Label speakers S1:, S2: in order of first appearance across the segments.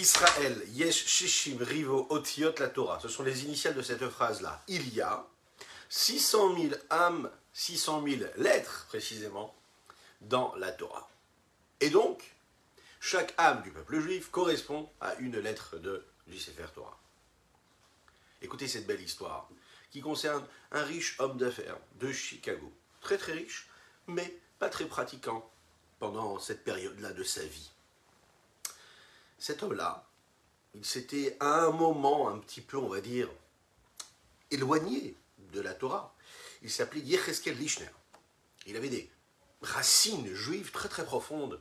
S1: Israël, Yesh Shishim Rivo Otiot la Torah. Ce sont les initiales de cette phrase-là. Il y a 600 000 âmes, 600 000 lettres précisément, dans la Torah. Et donc, chaque âme du peuple juif correspond à une lettre de, du Torah. Écoutez cette belle histoire qui concerne un riche homme d'affaires de Chicago. Très très riche, mais pas très pratiquant pendant cette période-là de sa vie. Cet homme-là, il s'était à un moment un petit peu, on va dire, éloigné de la Torah. Il s'appelait Yecheskel Lichner. Il avait des racines juives très très profondes.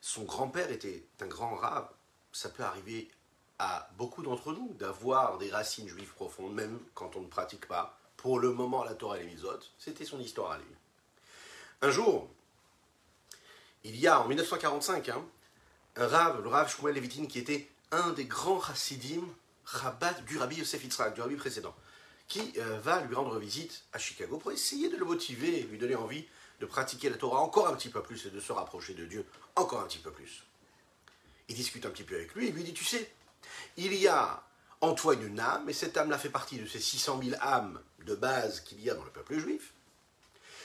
S1: Son grand-père était un grand rave. Ça peut arriver à beaucoup d'entre nous d'avoir des racines juives profondes, même quand on ne pratique pas. Pour le moment, la Torah et les misotes, c'était son histoire à lui. Un jour, il y a en 1945, hein, un rave, le rave Shmuel Levitin, qui était un des grands chassidim, rabat du rabbi Yosef Yitzhak, du rabbi précédent, qui euh, va lui rendre visite à Chicago pour essayer de le motiver et lui donner envie de pratiquer la Torah encore un petit peu plus et de se rapprocher de Dieu encore un petit peu plus. Il discute un petit peu avec lui et lui dit, tu sais, il y a en toi une âme, et cette âme-là fait partie de ces 600 000 âmes de base qu'il y a dans le peuple juif.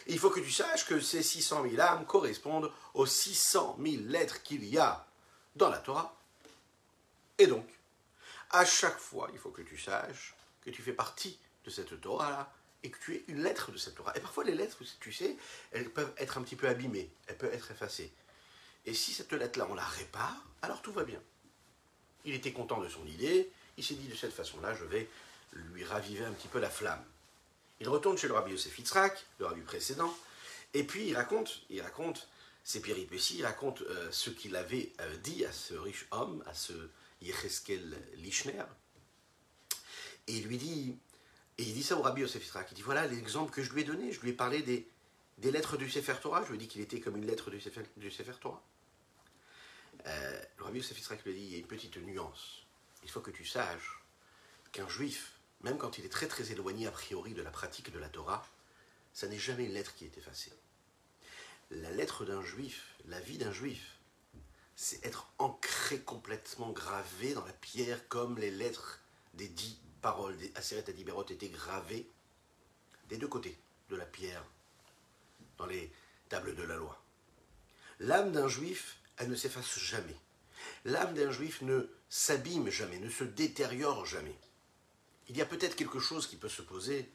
S1: il faut que tu saches que ces 600 000 âmes correspondent aux 600 000 lettres qu'il y a dans la Torah. Et donc, à chaque fois, il faut que tu saches que tu fais partie de cette Torah-là et que tu es une lettre de cette Torah. Et parfois, les lettres, tu sais, elles peuvent être un petit peu abîmées, elles peuvent être effacées. Et si cette lettre-là, on la répare, alors tout va bien. Il était content de son idée, il s'est dit de cette façon-là, je vais lui raviver un petit peu la flamme. Il retourne chez le rabbi Yosef Yitzhak, le rabbi précédent, et puis il raconte, il raconte ses péripéties, il raconte euh, ce qu'il avait euh, dit à ce riche homme, à ce Yecheskel Lichner, et il lui dit, et il dit ça au rabbi Yosef Yitzhak, il dit voilà l'exemple que je lui ai donné, je lui ai parlé des, des lettres du Sefer Torah, je lui ai dit qu'il était comme une lettre du Sefer, Sefer Torah. Euh, le rabbi Yosef Yitzhak lui a dit il y a une petite nuance, il faut que tu saches qu'un juif, même quand il est très très éloigné a priori de la pratique de la Torah, ça n'est jamais une lettre qui est effacée. La lettre d'un juif, la vie d'un juif, c'est être ancré complètement gravé dans la pierre comme les lettres des dix paroles des Aseret Adiberot étaient gravées des deux côtés de la pierre dans les tables de la loi. L'âme d'un juif, elle ne s'efface jamais. L'âme d'un juif ne s'abîme jamais, ne se détériore jamais. Il y a peut-être quelque chose qui peut se poser,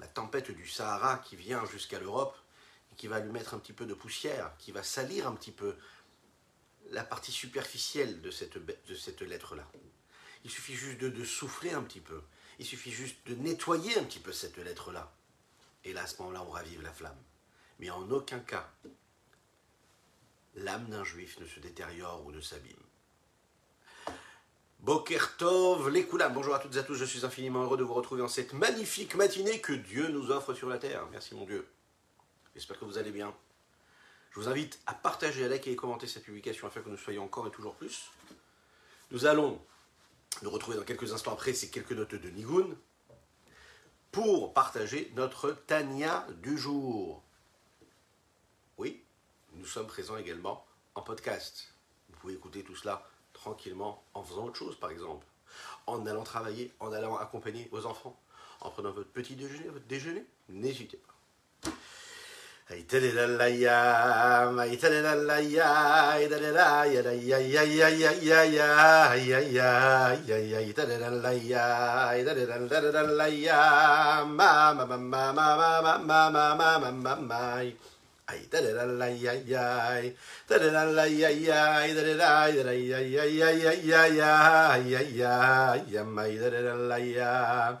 S1: la tempête du Sahara qui vient jusqu'à l'Europe, et qui va lui mettre un petit peu de poussière, qui va salir un petit peu la partie superficielle de cette, de cette lettre-là. Il suffit juste de, souffler un petit peu. Il suffit juste de nettoyer un petit peu cette lettre-là. Et là, à ce moment-là, on ravive la flamme. Mais en aucun cas, l'âme d'un juif ne se détériore ou ne s'abîme. Bokertov, les Bonjour à toutes et à tous, je suis infiniment heureux de vous retrouver en cette magnifique matinée que Dieu nous offre sur la terre. Merci mon Dieu. J'espère que vous allez bien. Je vous invite à partager, à liker et commenter cette publication afin que nous soyons encore et toujours plus. Nous allons nous retrouver dans quelques instants après ces quelques notes de Nigun pour partager notre Tania du jour. Oui, nous sommes présents également en podcast. Vous pouvez écouter tout cela tranquillement en faisant autre chose, par exemple. En allant travailler, en allant accompagner vos enfants, en prenant votre petit déjeuner, votre déjeuner, n'hésitez pas. Ay, da da la ay ay ay, da da la ay ay ay, da da da da ay ay ay ay ay ay ay ay ay, yamay da da la ay da da da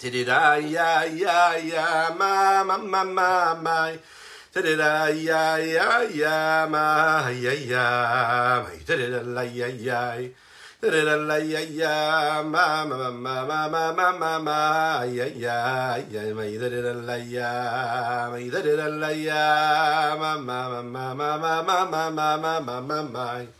S1: da da ya ya ya ma ma ma ma ma da da ya ya ya ma ya ya da da la ya ya Ya ma ma ma ma ma ma ma ma ya ya ya ma la ya ma la ya ma ma ma ma ma ma ma ma ma ma ma ma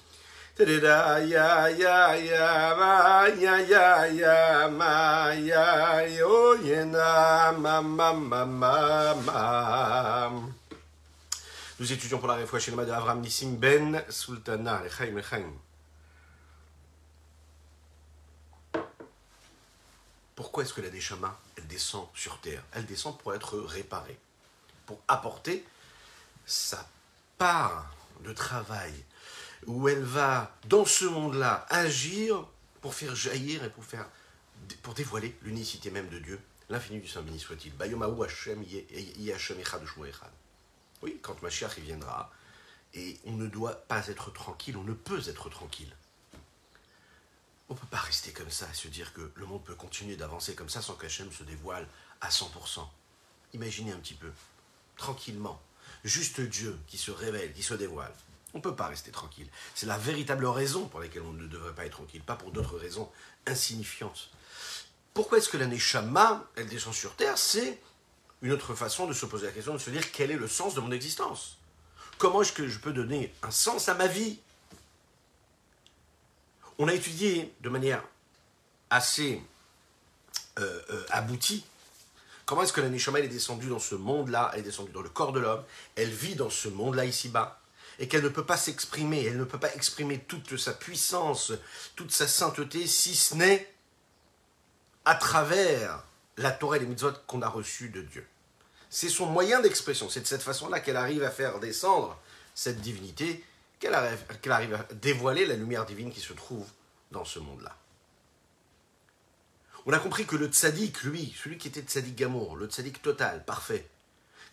S1: Nous étudions pour la réfouche de Avram Nissim Ben Sultana, Lechaim Lechaim. Pourquoi est-ce que la Neshama, elle descend sur terre? Elle descend pour être réparée, pour apporter sa part de travail, où elle va, dans ce monde-là, agir pour faire jaillir et pour, faire, pour dévoiler l'unicité même de Dieu, l'infini du Saint béni soit-il. Oui, quand Mashiach il viendra, et on ne doit pas être tranquille, on ne peut être tranquille. On ne peut pas rester comme ça et se dire que le monde peut continuer d'avancer comme ça sans qu'Hachem se dévoile à 100%. Imaginez un petit peu, tranquillement, juste Dieu qui se révèle, qui se dévoile. On ne peut pas rester tranquille. C'est la véritable raison pour laquelle on ne devrait pas être tranquille, pas pour d'autres raisons insignifiantes. Pourquoi est-ce que la Neshama, elle descend sur terre C'est une autre façon de se poser la question, de se dire quel est le sens de mon existence? Comment est-ce que je peux donner un sens à ma vie? On a étudié de manière assez euh, euh, aboutie comment est-ce que la Neshama est descendue dans ce monde-là, elle est descendue dans le corps de l'homme, elle vit dans ce monde-là ici-bas, et qu'elle ne peut pas s'exprimer, elle ne peut pas exprimer toute sa puissance, toute sa sainteté, si ce n'est à travers la Torah et les mitzvot qu'on a reçues de Dieu. C'est son moyen d'expression, c'est de cette façon-là qu'elle arrive à faire descendre cette divinité qu'elle arrive, à dévoiler la lumière divine qui se trouve dans ce monde-là. On a compris que le tzaddik, lui, celui qui était tzaddik gamour, le tzaddik total, parfait,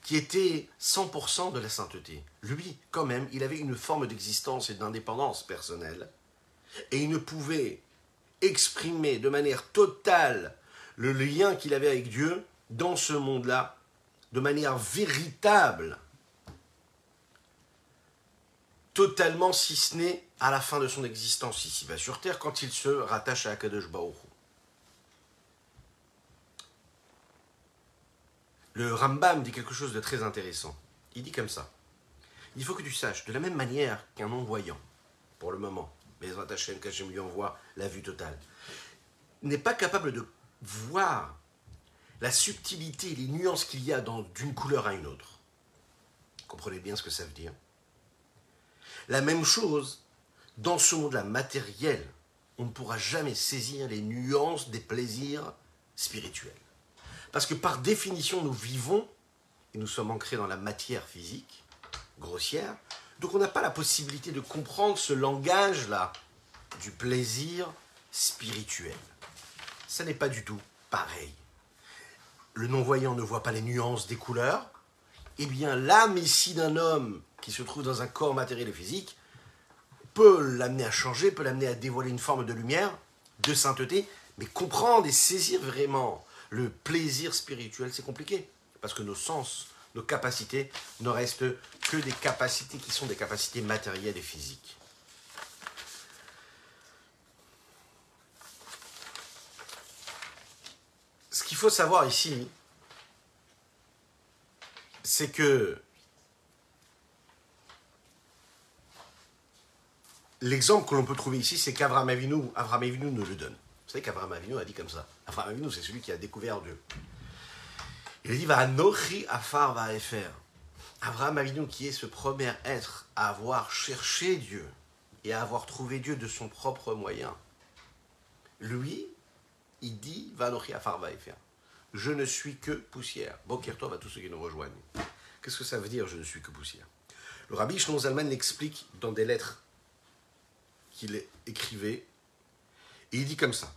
S1: qui était 100% de la sainteté, lui, quand même, il avait une forme d'existence et d'indépendance personnelle, et il ne pouvait exprimer de manière totale le lien qu'il avait avec Dieu dans ce monde-là, de manière véritable, totalement, si ce n'est à la fin de son existence ici-bas sur Terre, quand il se rattache à Akadosh Le Rambam dit quelque chose de très intéressant. Il dit comme ça. Il faut que tu saches, de la même manière qu'un non-voyant, pour le moment, mais Hashem, qu'Hachem lui envoie la vue totale, n'est pas capable de voir la subtilité, les nuances qu'il y a d'une couleur à une autre. Comprenez bien ce que ça veut dire la même chose, dans ce monde-là matériel, on ne pourra jamais saisir les nuances des plaisirs spirituels. Parce que par définition, nous vivons et nous sommes ancrés dans la matière physique, grossière, donc on n'a pas la possibilité de comprendre ce langage-là du plaisir spirituel. Ça n'est pas du tout pareil. Le non-voyant ne voit pas les nuances des couleurs. Eh bien, l'âme ici d'un homme qui se trouve dans un corps matériel et physique peut l'amener à changer, peut l'amener à dévoiler une forme de lumière, de sainteté, mais comprendre et saisir vraiment le plaisir spirituel, c'est compliqué, parce que nos sens, nos capacités ne restent que des capacités qui sont des capacités matérielles et physiques. Ce qu'il faut savoir ici, c'est que l'exemple que l'on peut trouver ici, c'est qu'Abraham Avinu, Abraham Avinu nous le donne. Vous savez qu'Abraham Avinu a dit comme ça. Abraham Avinu, c'est celui qui a découvert Dieu. Il dit va nochi afar va faire. Abraham qui est ce premier être à avoir cherché Dieu et à avoir trouvé Dieu de son propre moyen, lui, il dit va nochi afar va faire. Je ne suis que poussière. Bokertov à tous ceux qui nous rejoignent. Qu'est-ce que ça veut dire je ne suis que poussière? Le rabbi Shlomo Zalman l'explique dans des lettres qu'il écrivait. Et il dit comme ça.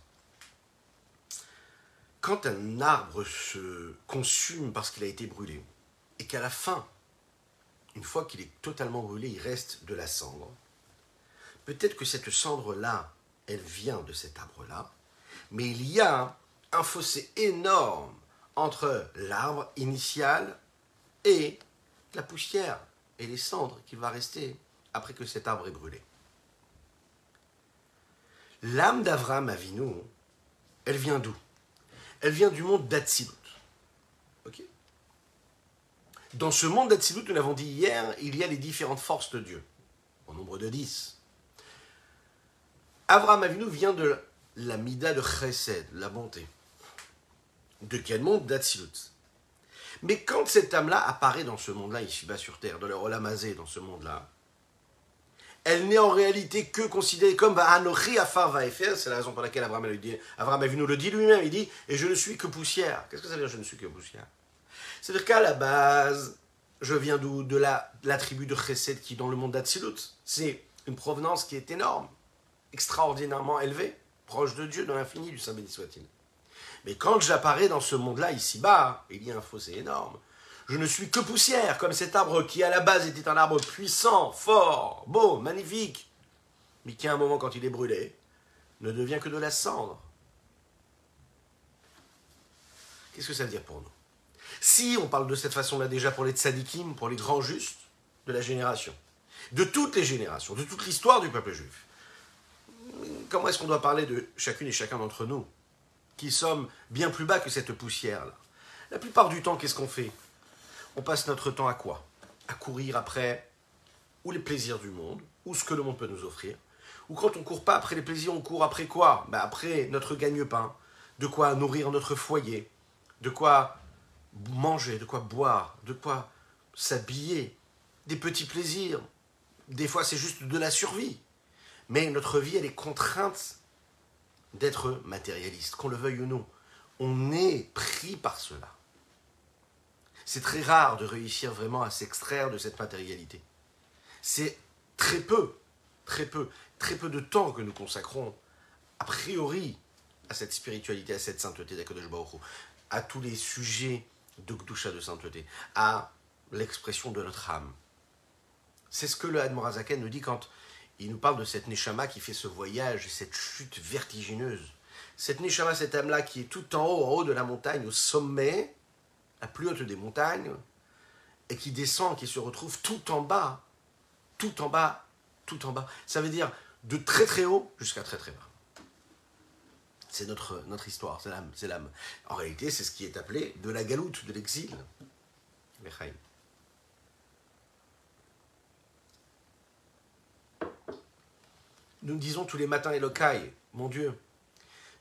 S1: quand un arbre se consume parce qu'il a été brûlé, et qu'à la fin, une fois qu'il est totalement brûlé, il reste de la cendre, peut-être que cette cendre-là, elle vient de cet arbre-là, mais il y a un fossé énorme entre l'arbre initial et la poussière et les cendres qui va rester après que cet arbre est brûlé. L'âme d'Avram Avinu, elle vient d'où? Elle vient du monde d'Atsilut. Dans ce monde d'Atsilut, nous l'avons dit hier, il y a les différentes forces de Dieu, au nombre de dix. Avram Avinu vient de la mida de Chesed, la bonté. De quel monde? D'Atsilut. Mais quand cette âme-là apparaît dans ce monde-là, ici-bas sur Terre, dans le Olamazé, dans ce monde-là, elle n'est en réalité que considérée comme Anochi Afar Vaefer, c'est la raison pour laquelle Abraham, dit, Abraham nous le dit lui-même, il dit Et je ne suis que poussière. Qu'est-ce que ça veut dire je ne suis que poussière? C'est-à-dire qu'à la base, je viens d'où? De la, tribu de Chesed qui dans le monde d'Atsilut. C'est une provenance qui est énorme, extraordinairement élevée, proche de Dieu, dans l'infini du Saint béni soit-il. Mais quand j'apparais dans ce monde-là, ici-bas, il y a un fossé énorme. Je ne suis que poussière, comme cet arbre qui à la base était un arbre puissant, fort, beau, magnifique, mais qui à un moment, quand il est brûlé, ne devient que de la cendre. Qu'est-ce que ça veut dire pour nous? Si on parle de cette façon-là déjà pour les tzadikim, pour les grands justes de la génération, de toutes les générations, de toute l'histoire du peuple juif, comment est-ce qu'on doit parler de chacune et chacun d'entre nous qui sommes bien plus bas que cette poussière-là? La plupart du temps, qu'est-ce qu'on fait? On passe notre temps à quoi? À courir après ou les plaisirs du monde, ou ce que le monde peut nous offrir. Ou quand on court pas après les plaisirs, on court après quoi? Ben Après notre gagne-pain, de quoi nourrir notre foyer, de quoi manger, de quoi boire, de quoi s'habiller, des petits plaisirs. Des fois, c'est juste de la survie. Mais notre vie, elle est contrainte d'être matérialiste, qu'on le veuille ou non. On est pris par cela. C'est très rare de réussir vraiment à s'extraire de cette matérialité. C'est très peu, très peu, très peu de temps que nous consacrons, a priori, à cette spiritualité, à cette sainteté d'Akadosh à tous les sujets de Gdusha de sainteté, à l'expression de notre âme. C'est ce que le Admorazaken nous dit quand il nous parle de cette Neshama qui fait ce voyage, cette chute vertigineuse. Cette Neshama, cette âme-là qui est tout en haut, en haut de la montagne, au sommet, la plus haute des montagnes, et qui descend, qui se retrouve tout en bas, tout en bas, tout en bas. Ça veut dire de très très haut jusqu'à très très bas. C'est notre, histoire, c'est l'âme, c'est l'âme. En réalité, c'est ce qui est appelé de la galoute, de l'exil. nous disons tous les matins Elokai, mon Dieu,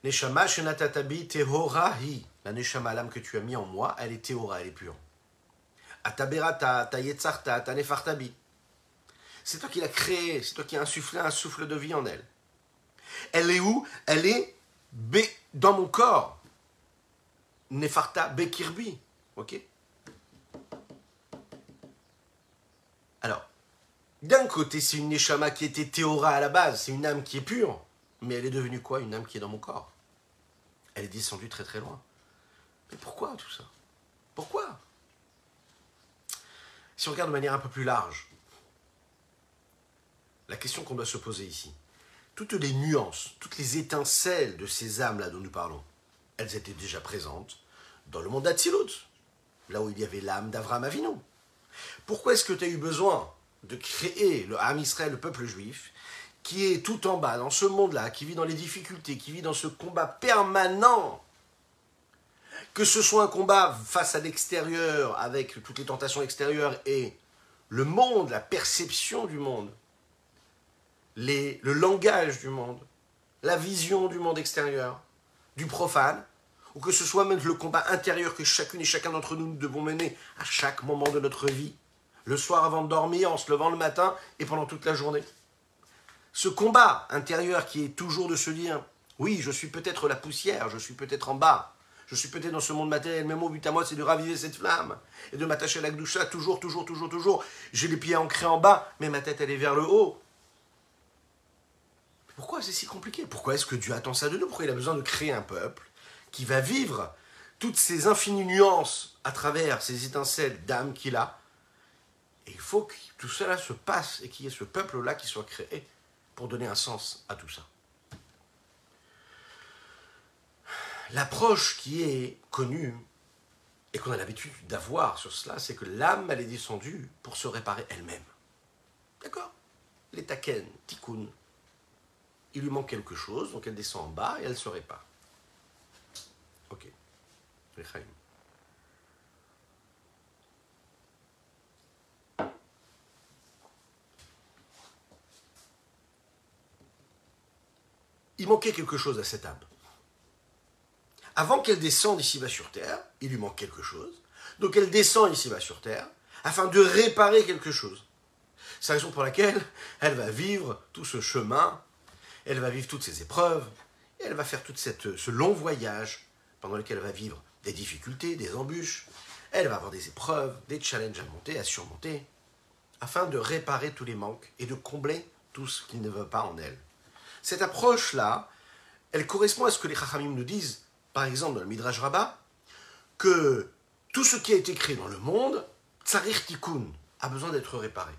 S1: Neshama tehorahi. La Neshama, l'âme que tu as mis en moi, elle est tehora, elle est pure. Ataberata, ta yetzarta, ta nefartabi. C'est toi qui l'as créée, c'est toi qui as insufflé un souffle de vie en elle. Elle est où? Elle est dans mon corps. Nefarta bekirbi. Ok? Alors, d'un côté, c'est une Neshama qui était Théora à la base, c'est une âme qui est pure, mais elle est devenue quoi? Une âme qui est dans mon corps. Elle est descendue très très loin. Mais pourquoi tout ça? Pourquoi? Si on regarde de manière un peu plus large, la question qu'on doit se poser ici, toutes les nuances, toutes les étincelles de ces âmes-là dont nous parlons, elles étaient déjà présentes dans le monde d'Atsilut, là où il y avait l'âme d'Avram Avinu. Pourquoi est-ce que tu as eu besoin de créer le Ham Israël, le peuple juif, qui est tout en bas, dans ce monde-là, qui vit dans les difficultés, qui vit dans ce combat permanent, que ce soit un combat face à l'extérieur, avec toutes les tentations extérieures et le monde, la perception du monde, le langage du monde, la vision du monde extérieur, du profane, ou que ce soit même le combat intérieur que chacune et chacun d'entre nous devons mener à chaque moment de notre vie, le soir avant de dormir, en se levant le matin et pendant toute la journée. Ce combat intérieur qui est toujours de se dire, oui, je suis peut-être la poussière, je suis peut-être en bas, je suis peut-être dans ce monde matériel, mais mon but à moi, c'est de raviver cette flamme et de m'attacher à la gdoucha toujours, toujours, toujours, toujours. J'ai les pieds ancrés en bas, mais ma tête, elle est vers le haut. Pourquoi c'est si compliqué? Pourquoi est-ce que Dieu attend ça de nous? Pourquoi il a besoin de créer un peuple qui va vivre toutes ces infinies nuances à travers ces étincelles d'âme qu'il a? Et il faut que tout cela se passe et qu'il y ait ce peuple-là qui soit créé pour donner un sens à tout ça. L'approche qui est connue et qu'on a l'habitude d'avoir sur cela, c'est que l'âme, elle est descendue pour se réparer elle-même. D'accord? Les taken, tikkun, il lui manque quelque chose, donc elle descend en bas et elle se répare. Ok. Il manquait quelque chose à cette âme. Avant qu'elle descende ici-bas sur terre, il lui manque quelque chose. Donc elle descend ici-bas sur terre afin de réparer quelque chose. C'est la raison pour laquelle elle va vivre tout ce chemin, elle va vivre toutes ces épreuves, et elle va faire tout ce long voyage pendant lequel elle va vivre des difficultés, des embûches. Elle va avoir des épreuves, des challenges à monter, à surmonter, afin de réparer tous les manques et de combler tout ce qui ne va pas en elle. Cette approche-là, elle correspond à ce que les Chachamim nous disent, par exemple dans le Midrash Rabbah, que tout ce qui a été créé dans le monde, tsarir tikkun, a besoin d'être réparé.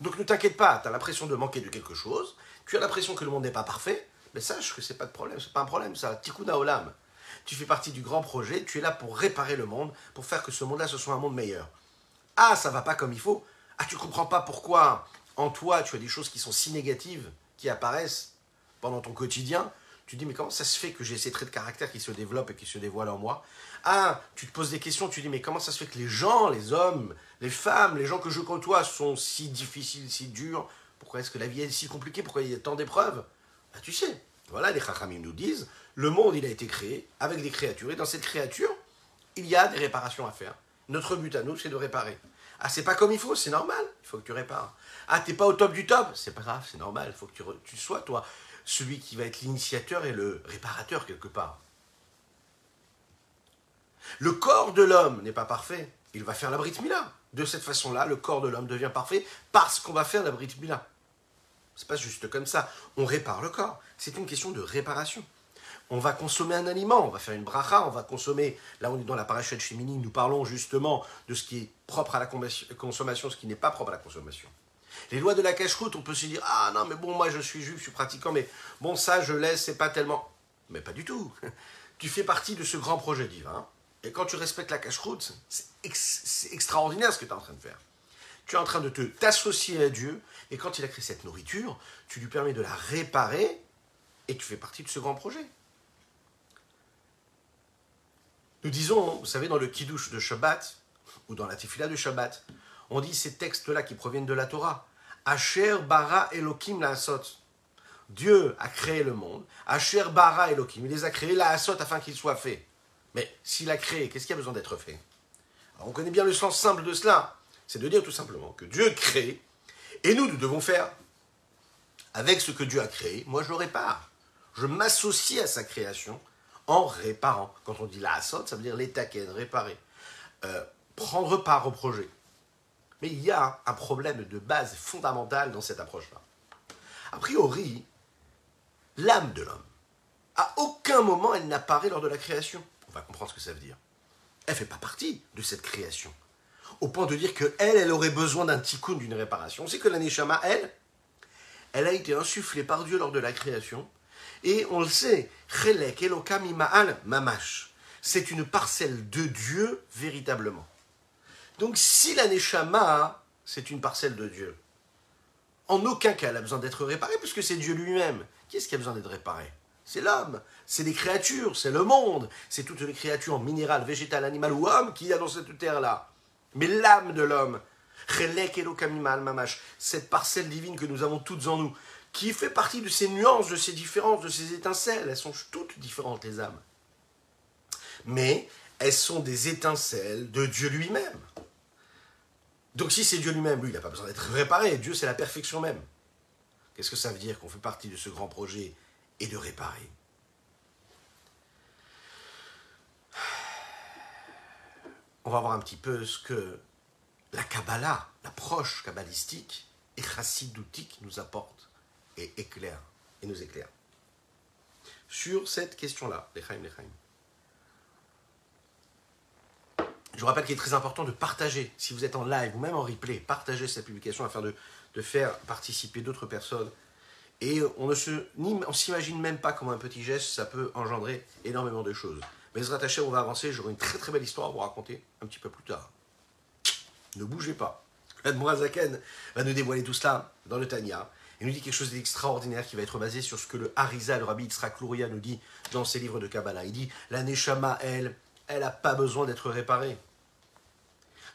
S1: Donc ne t'inquiète pas, tu as l'impression de manquer de quelque chose, tu as l'impression que le monde n'est pas parfait, mais sache que c'est pas de problème, c'est pas un problème ça, tikkun olam. Tu fais partie du grand projet, tu es là pour réparer le monde, pour faire que ce monde-là ce soit un monde meilleur. Ah, ça va pas comme il faut. Ah, tu comprends pas pourquoi en toi tu as des choses qui sont si négatives, qui apparaissent pendant ton quotidien. Tu dis, mais comment ça se fait que j'ai ces traits de caractère qui se développent et qui se dévoilent en moi? Ah, tu te poses des questions, tu dis, mais comment ça se fait que les gens, les hommes, les femmes, les gens que je côtoie sont si difficiles, si durs? Pourquoi est-ce que la vie est si compliquée? Pourquoi il y a tant d'épreuves? Ah, Tu sais, voilà, les Chachamim nous disent, le monde, il a été créé avec des créatures, et dans cette créature, il y a des réparations à faire. Notre but à nous, c'est de réparer. Ah, c'est pas comme il faut, c'est normal, il faut que tu répares. Ah, t'es pas au top du top, c'est pas grave, c'est normal, il faut que tu sois, toi, celui qui va être l'initiateur et le réparateur quelque part. Le corps de l'homme n'est pas parfait. Il va faire la Mila. De cette façon-là, le corps de l'homme devient parfait parce qu'on va faire la Brit Mila. C'est pas juste comme ça. On répare le corps. C'est une question de réparation. On va consommer un aliment, on va faire une bracha, on va consommer. Là, on est dans la parachute chimini, nous parlons justement de ce qui est propre à la consommation, ce qui n'est pas propre à la consommation. Les lois de la cache-route, on peut se dire Ah non, mais bon, moi je suis juif, je suis pratiquant, mais bon, ça je laisse, c'est pas tellement. Mais pas du tout. Tu fais partie de ce grand projet divin. Et quand tu respectes la cache-route, c'est extraordinaire ce que tu es en train de faire. Tu es en train de te t'associer à Dieu, et quand il a créé cette nourriture, tu lui permets de la réparer, et tu fais partie de ce grand projet. Nous disons, vous savez, dans le Kiddush de Shabbat, ou dans la Tefillah de Shabbat, on dit ces textes-là qui proviennent de la Torah. Asher bara Elohim la asot. Dieu a créé le monde. Asher bara Elohim. Il les a créés la asot afin qu'ils soient faits. Mais s'il a créé, qu'est-ce qui a besoin d'être fait? On connaît bien le sens simple de cela. C'est de dire tout simplement que Dieu crée et nous, nous devons faire avec ce que Dieu a créé. Moi, je répare. Je m'associe à sa création en réparant. Quand on dit la asot, ça veut dire les réparer. Euh, prendre part au projet. Mais il y a un problème de base fondamental dans cette approche-là. A priori, l'âme de l'homme, à aucun moment elle n'apparaît lors de la création. On va comprendre ce que ça veut dire. Elle ne fait pas partie de cette création. Au point de dire qu'elle, elle aurait besoin d'un tikkun, d'une réparation. On sait que la elle, elle a été insufflée par Dieu lors de la création. Et on le sait, Chelek Elokam Mamash. C'est une parcelle de Dieu véritablement. Donc si la Neshama, c'est une parcelle de Dieu, en aucun cas elle a besoin d'être réparée, puisque c'est Dieu lui-même. Qui est-ce qui a besoin d'être réparé? C'est l'homme, c'est les créatures, c'est le monde, c'est toutes les créatures minérales, végétales, animales ou hommes qu'il y a dans cette terre-là. Mais l'âme de l'homme, cette parcelle divine que nous avons toutes en nous, qui fait partie de ces nuances, de ces différences, de ces étincelles, elles sont toutes différentes les âmes. Mais elles sont des étincelles de Dieu lui-même. Donc si c'est Dieu lui-même, lui, il n'a pas besoin d'être réparé. Dieu, c'est la perfection même. Qu'est-ce que ça veut dire qu'on fait partie de ce grand projet et de réparer? On va voir un petit peu ce que la Kabbalah, l'approche kabbalistique et chassidoutique nous apporte et éclaire, et nous éclaire. Sur cette question-là, Je vous rappelle qu'il est très important de partager, si vous êtes en live ou même en replay, partagez cette publication afin de, de faire participer d'autres personnes. Et on ne se, ni, on s'imagine même pas comment un petit geste, ça peut engendrer énormément de choses. Mais ce rattaché, on va avancer, j'aurai une très très belle histoire à vous raconter un petit peu plus tard. Ne bougez pas. Zaken va nous dévoiler tout cela dans le Tanya. Il nous dit quelque chose d'extraordinaire qui va être basé sur ce que le Harizal, le Rabbi Yitzhak Luria, nous dit dans ses livres de Kabbalah. Il dit La Neshama, elle, elle n'a pas besoin d'être réparée.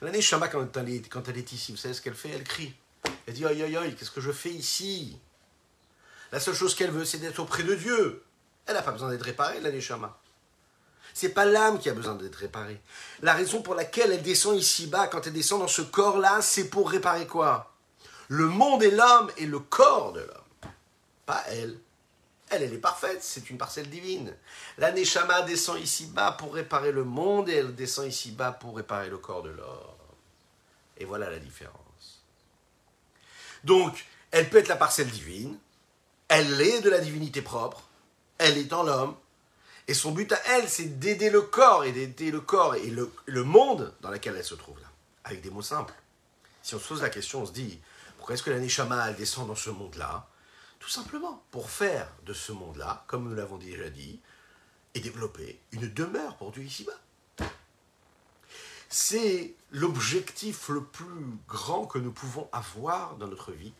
S1: La Neshama, quand elle, est, quand elle est ici, vous savez ce qu'elle fait Elle crie. Elle dit Aïe, aïe, aïe, qu'est-ce que je fais ici? La seule chose qu'elle veut, c'est d'être auprès de Dieu. Elle n'a pas besoin d'être réparée, la Neshama. C'est pas l'âme qui a besoin d'être réparée. La raison pour laquelle elle descend ici-bas, quand elle descend dans ce corps-là, c'est pour réparer quoi? Le monde et l'homme et le corps de l'homme. Pas elle. Elle, elle est parfaite, c'est une parcelle divine. La Neshama descend ici-bas pour réparer le monde et elle descend ici-bas pour réparer le corps de l'homme. Et voilà la différence. Donc, elle peut être la parcelle divine, elle est de la divinité propre, elle est en l'homme, et son but à elle, c'est d'aider le corps et d'aider le corps et le, monde dans lequel elle se trouve là, avec des mots simples. Si on se pose la question, on se dit, pourquoi est-ce que la Neshama, elle descend dans ce monde-là? Tout simplement pour faire de ce monde-là, comme nous l'avons déjà dit, et développer une demeure pour Dieu ici-bas. C'est l'objectif le plus grand que nous pouvons avoir dans notre vie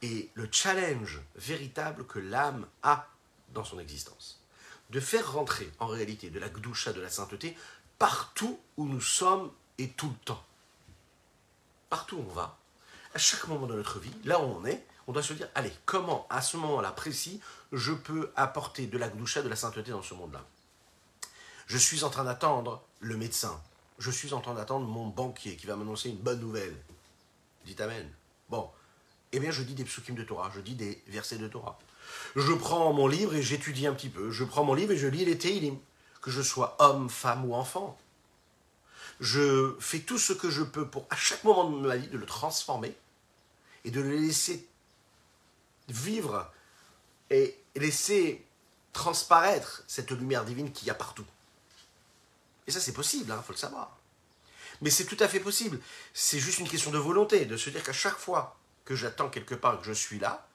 S1: et le challenge véritable que l'âme a dans son existence de faire rentrer en réalité de la gdoucha, de la sainteté, partout où nous sommes et tout le temps. Partout où on va, à chaque moment de notre vie, là où on est, on doit se dire, allez, comment à ce moment-là précis, je peux apporter de la gdoucha, de la sainteté dans ce monde-là? Je suis en train d'attendre le médecin. Je suis en train d'attendre mon banquier qui va m'annoncer une bonne nouvelle. Dites Amen. Bon, eh bien je dis des psukim de Torah, je dis des versets de Torah je prends mon livre et j'étudie un petit peu. Je prends mon livre et je lis les Teilim, que je sois homme, femme ou enfant. Je fais tout ce que je peux pour, à chaque moment de ma vie, de le transformer et de le laisser vivre et laisser transparaître cette lumière divine qu'il y a partout. Et ça, c'est possible, il hein, faut le savoir. Mais c'est tout à fait possible. C'est juste une question de volonté, de se dire qu'à chaque fois que j'attends quelque part, que je suis là,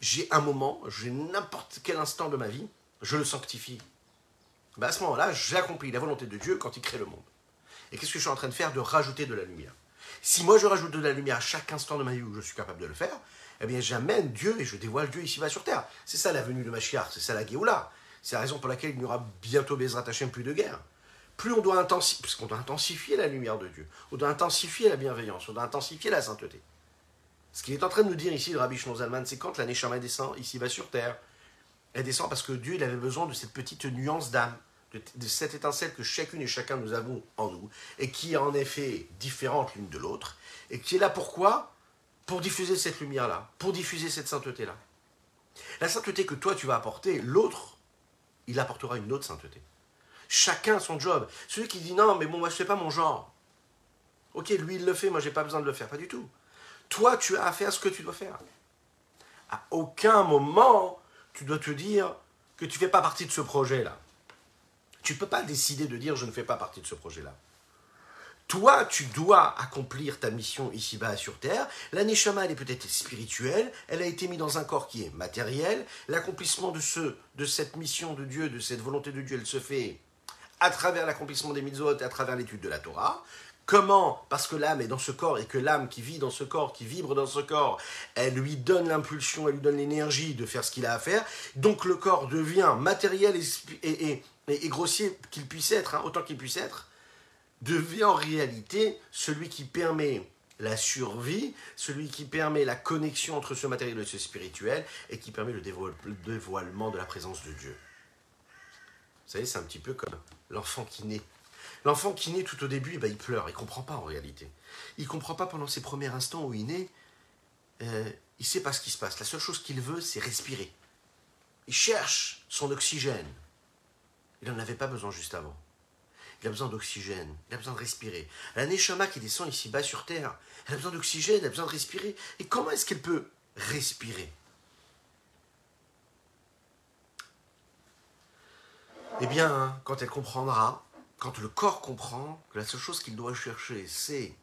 S1: j'ai un moment, j'ai n'importe quel instant de ma vie, je le sanctifie. Ben à ce moment-là, j'accomplis la volonté de Dieu quand il crée le monde. Et qu'est-ce que je suis en train de faire? De rajouter de la lumière. Si moi je rajoute de la lumière à chaque instant de ma vie où je suis capable de le faire, eh bien j'amène Dieu et je dévoile Dieu ici-bas sur terre. C'est ça la venue de Machiar, c'est ça la Géoula. C'est la raison pour laquelle il n'y aura bientôt Bezrat Hashem plus de guerre. Plus on doit intensifier, la lumière de Dieu, on doit intensifier la bienveillance, on doit intensifier la sainteté. Ce qu'il est en train de nous dire ici, le Rabbi Zalman, c'est quand la Neshama descend, ici va sur terre, elle descend parce que Dieu il avait besoin de cette petite nuance d'âme, de, cette étincelle que chacune et chacun nous avons en nous, et qui est en effet différente l'une de l'autre, et qui est là pourquoi? Pour diffuser cette lumière-là, pour diffuser cette sainteté-là. La sainteté que toi tu vas apporter, l'autre, il apportera une autre sainteté. Chacun son job. Celui qui dit non, mais bon, moi je fais pas mon genre. Ok, lui il le fait, moi j'ai pas besoin de le faire, pas du tout. Toi, tu as à faire ce que tu dois faire. À aucun moment, tu dois te dire que tu fais pas partie de ce projet-là. Tu ne peux pas décider de dire je ne fais pas partie de ce projet-là. Toi, tu dois accomplir ta mission ici-bas sur Terre. La Neshama, elle est peut-être spirituelle, elle a été mise dans un corps qui est matériel. L'accomplissement de, ce, de cette mission de Dieu, de cette volonté de Dieu, elle se fait à travers l'accomplissement des mitzvot et à travers l'étude de la Torah. Comment Parce que l'âme est dans ce corps et que l'âme qui vit dans ce corps, qui vibre dans ce corps, elle lui donne l'impulsion, elle lui donne l'énergie de faire ce qu'il a à faire. Donc le corps devient matériel et, grossier qu'il puisse être, hein, autant qu'il puisse être, devient en réalité celui qui permet la survie, celui qui permet la connexion entre ce matériel et ce spirituel, et qui permet le dévoilement de la présence de Dieu. Vous savez, c'est un petit peu comme l'enfant qui naît. L'enfant qui naît tout au début, eh ben, il pleure, il ne comprend pas en réalité. Il ne comprend pas pendant ses premiers instants où il naît, euh, il ne sait pas ce qui se passe. La seule chose qu'il veut, c'est respirer. Il cherche son oxygène. Il n'en avait pas besoin juste avant. Il a besoin d'oxygène, il a besoin de respirer. La Neshama qui descend ici bas sur Terre, elle a besoin d'oxygène, elle a besoin de respirer. Et comment est-ce qu'elle peut respirer? Eh bien, quand elle comprendra quand le corps comprend que la seule chose qu'il doit chercher, c'est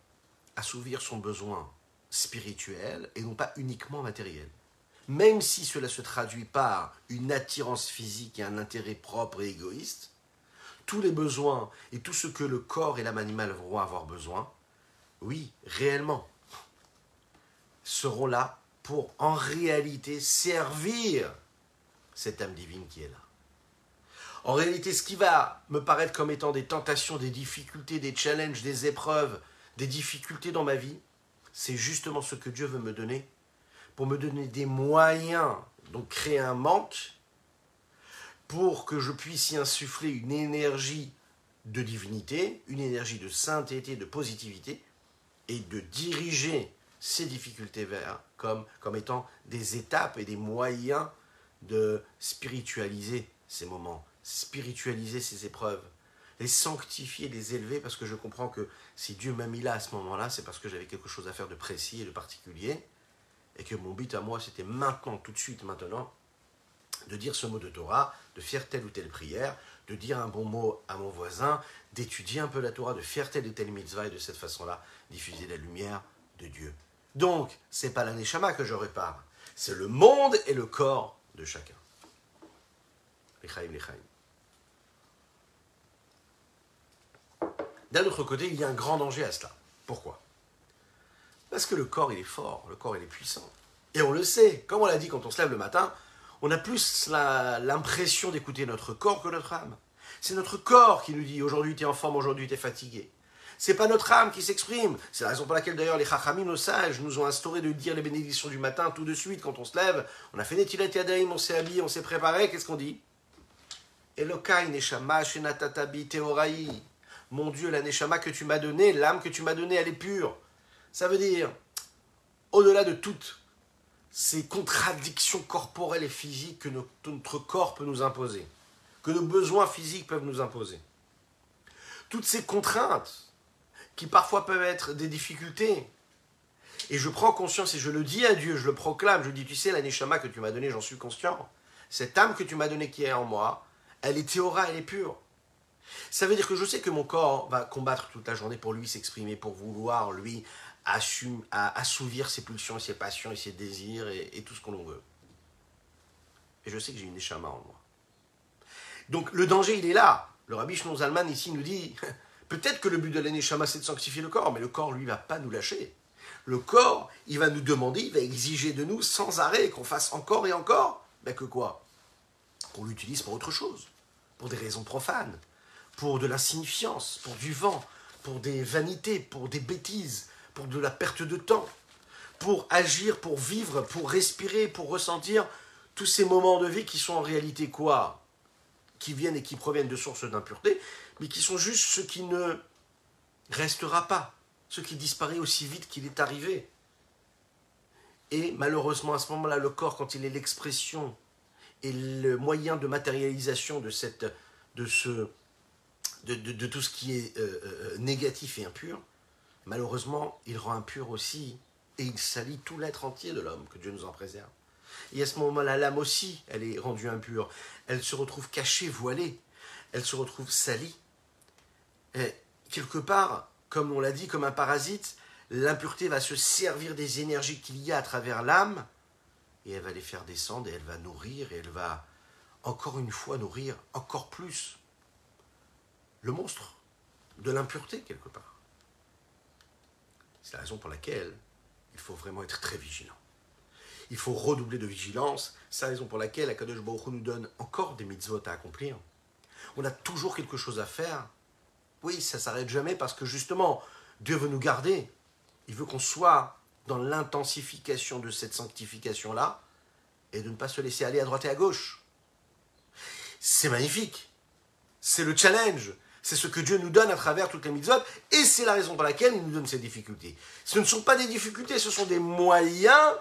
S1: assouvir son besoin spirituel et non pas uniquement matériel. Même si cela se traduit par une attirance physique et un intérêt propre et égoïste, tous les besoins et tout ce que le corps et l'âme animale vont avoir besoin, oui, réellement, seront là pour en réalité servir cette âme divine qui est là. En réalité, ce qui va me paraître comme étant des tentations, des difficultés, des challenges, des épreuves, des difficultés dans ma vie, c'est justement ce que Dieu veut me donner pour me donner des moyens, donc créer un manque, pour que je puisse y insuffler une énergie de divinité, une énergie de sainteté, de positivité, et de diriger ces difficultés vers comme, comme étant des étapes et des moyens de spiritualiser ces moments, spiritualiser ces épreuves, les sanctifier, les élever, parce que je comprends que si Dieu m'a mis là à ce moment-là, c'est parce que j'avais quelque chose à faire de précis et de particulier, et que mon but à moi, c'était maintenant, tout de suite, maintenant, de dire ce mot de Torah, de faire telle ou telle prière, de dire un bon mot à mon voisin, d'étudier un peu la Torah, de faire telle ou telle mitzvah, et de cette façon-là, diffuser la lumière de Dieu. Donc, c'est pas l'aneshama que je répare, c'est le monde et le corps de chacun. D'un autre côté, il y a un grand danger à cela. Pourquoi? Parce que le corps, il est fort, le corps, il est puissant. Et on le sait, comme on l'a dit quand on se lève le matin, on a plus l'impression d'écouter notre corps que notre âme. C'est notre corps qui nous dit aujourd'hui tu es en forme, aujourd'hui tu es fatigué. C'est pas notre âme qui s'exprime. C'est la raison pour laquelle d'ailleurs les chachamim, nos sages, nous ont instauré de dire les bénédictions du matin tout de suite quand on se lève. On a fait Netilat Yadaim, on s'est habillé, on s'est préparé. Qu'est-ce qu'on dit? Elokai Neshama Shenatatabi Teorai. Mon Dieu, la Neshama que tu m'as donnée, l'âme que tu m'as donnée, elle est pure. Ça veut dire, au-delà de toutes ces contradictions corporelles et physiques que notre corps peut nous imposer, que nos besoins physiques peuvent nous imposer, toutes ces contraintes qui parfois peuvent être des difficultés. Et je prends conscience et je le dis à Dieu, je le proclame, je dis, tu sais, la neshama que tu m'as donnée, j'en suis conscient. Cette âme que tu m'as donnée qui est en moi, elle est théora, elle est pure. Ça veut dire que je sais que mon corps va combattre toute la journée pour lui s'exprimer, pour vouloir lui assouvir ses pulsions et ses passions et ses désirs et, tout ce qu'on veut. Et je sais que j'ai une neshama en moi. Donc le danger, il est là. Le rabbi Shnon Zalman ici nous dit Peut-être que le but de l'Aneshama, c'est de sanctifier le corps, mais le corps, lui, va pas nous lâcher. Le corps, il va nous demander, il va exiger de nous sans arrêt qu'on fasse encore et encore. Ben que quoi? Qu'on l'utilise pour autre chose, pour des raisons profanes, pour de l'insignifiance, pour du vent, pour des vanités, pour des bêtises, pour de la perte de temps, pour agir, pour vivre, pour respirer, pour ressentir tous ces moments de vie qui sont en réalité quoi? Qui viennent et qui proviennent de sources d'impureté, mais qui sont juste ce qui ne restera pas, ce qui disparaît aussi vite qu'il est arrivé. Et malheureusement, à ce moment-là, le corps, quand il est l'expression et le moyen de matérialisation de, cette, ce, de, tout ce qui est euh, euh, négatif et impur, malheureusement, il rend impur aussi et il salit tout l'être entier de l'homme, que Dieu nous en préserve. Et à ce moment-là, l'âme aussi, elle est rendue impure. Elle se retrouve cachée, voilée. Elle se retrouve salie quelque part, comme on l'a dit, comme un parasite, l'impureté va se servir des énergies qu'il y a à travers l'âme, et elle va les faire descendre, et elle va nourrir, et elle va encore une fois nourrir encore plus le monstre de l'impureté quelque part. C'est la raison pour laquelle il faut vraiment être très vigilant. Il faut redoubler de vigilance. C'est la raison pour laquelle Akadosh Baruch nous donne encore des mitzvot à accomplir. On a toujours quelque chose à faire oui, ça s'arrête jamais parce que justement, Dieu veut nous garder. Il veut qu'on soit dans l'intensification de cette sanctification-là et de ne pas se laisser aller à droite et à gauche. C'est magnifique. C'est le challenge. C'est ce que Dieu nous donne à travers toutes les mitzvot et c'est la raison pour laquelle il nous donne ces difficultés. Ce ne sont pas des difficultés, ce sont des moyens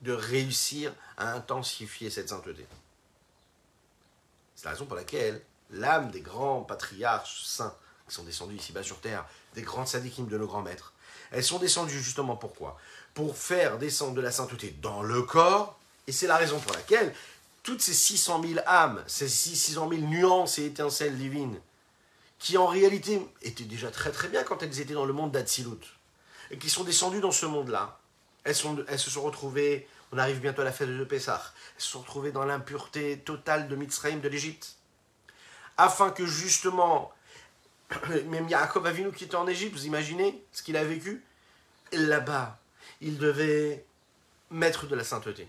S1: de réussir à intensifier cette sainteté. C'est la raison pour laquelle l'âme des grands patriarches saints qui sont descendus ici-bas sur terre, des grands sadikim de nos grands maîtres. Elles sont descendues justement pourquoi? Pour faire descendre de la sainteté dans le corps, et c'est la raison pour laquelle toutes ces 600 000 âmes, ces 600 000 nuances et étincelles divines qui en réalité étaient déjà très très bien quand elles étaient dans le monde d'Atsilut, et qui sont descendues dans ce monde-là. Elles, se sont retrouvées, on arrive bientôt à la fête de Pessah, elles se sont retrouvées dans l'impureté totale de Mitzrayim, de l'Égypte, afin que justement, même Yaakov Avinu qui était en Égypte, vous imaginez ce qu'il a vécu? Là-bas, il devait mettre de la sainteté.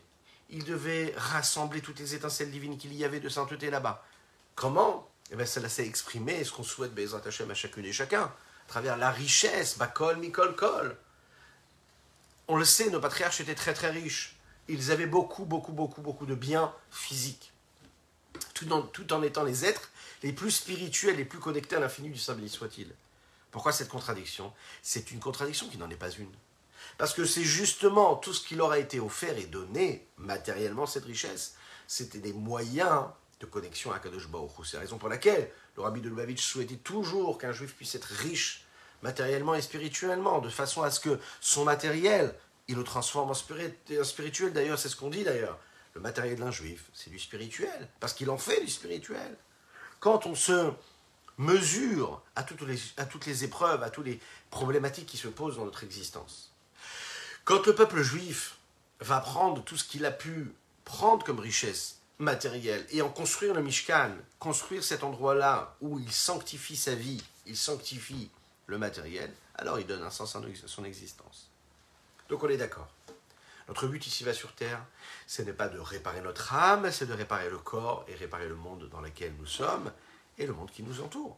S1: Il devait rassembler toutes les étincelles divines qu'il y avait de sainteté là-bas. Comment? Eh bien, cela s'est exprimé, ce qu'on souhaite Bezrat Hashem à chacune et chacun, à travers la richesse, Bakol, Mikol, Kol. On le sait, nos patriarches étaient très très riches. Ils avaient beaucoup, beaucoup, beaucoup, beaucoup de biens physiques. Tout en, tout en étant les êtres les plus spirituels, les plus connectés à l'infini du saint soit-il. Pourquoi cette contradiction? C'est une contradiction qui n'en est pas une. Parce que c'est justement tout ce qui leur a été offert et donné matériellement, cette richesse. C'était des moyens de connexion à Kadosh Baruch C'est la raison pour laquelle le rabbi de Lubavitch souhaitait toujours qu'un juif puisse être riche matériellement et spirituellement, de façon à ce que son matériel, il le transforme en, spirituel. D'ailleurs, c'est ce qu'on dit d'ailleurs. Le matériel d'un juif, c'est du spirituel, parce qu'il en fait du spirituel. Quand on se mesure à toutes, les, à toutes les épreuves, à toutes les problématiques qui se posent dans notre existence, quand le peuple juif va prendre tout ce qu'il a pu prendre comme richesse matériel et en construire le Mishkan, construire cet endroit-là où il sanctifie sa vie, il sanctifie le matériel, alors il donne un sens à son existence. Donc on est d'accord. Notre but ici va sur Terre, ce n'est pas de réparer notre âme, c'est de réparer le corps et réparer le monde dans lequel nous sommes et le monde qui nous entoure.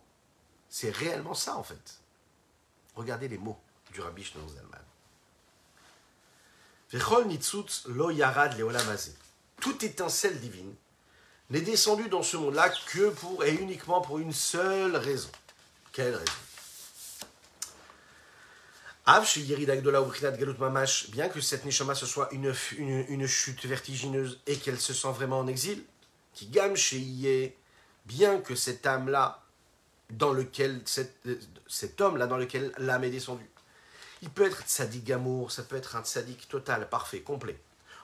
S1: C'est réellement ça en fait. Regardez les mots du Rabbi Shneur Zalman. lo yarad toute étincelle divine n'est descendue dans ce monde-là que pour et uniquement pour une seule raison. Quelle raison? Bien que cette neshama ce soit une, chute vertigineuse et qu'elle se sent vraiment en exil, qui gamme chez bien que cette âme-là, dans lequel cet homme-là dans lequel l'âme est descendue, il peut être tzaddik gamour, ça peut être un tzaddik total, parfait, complet.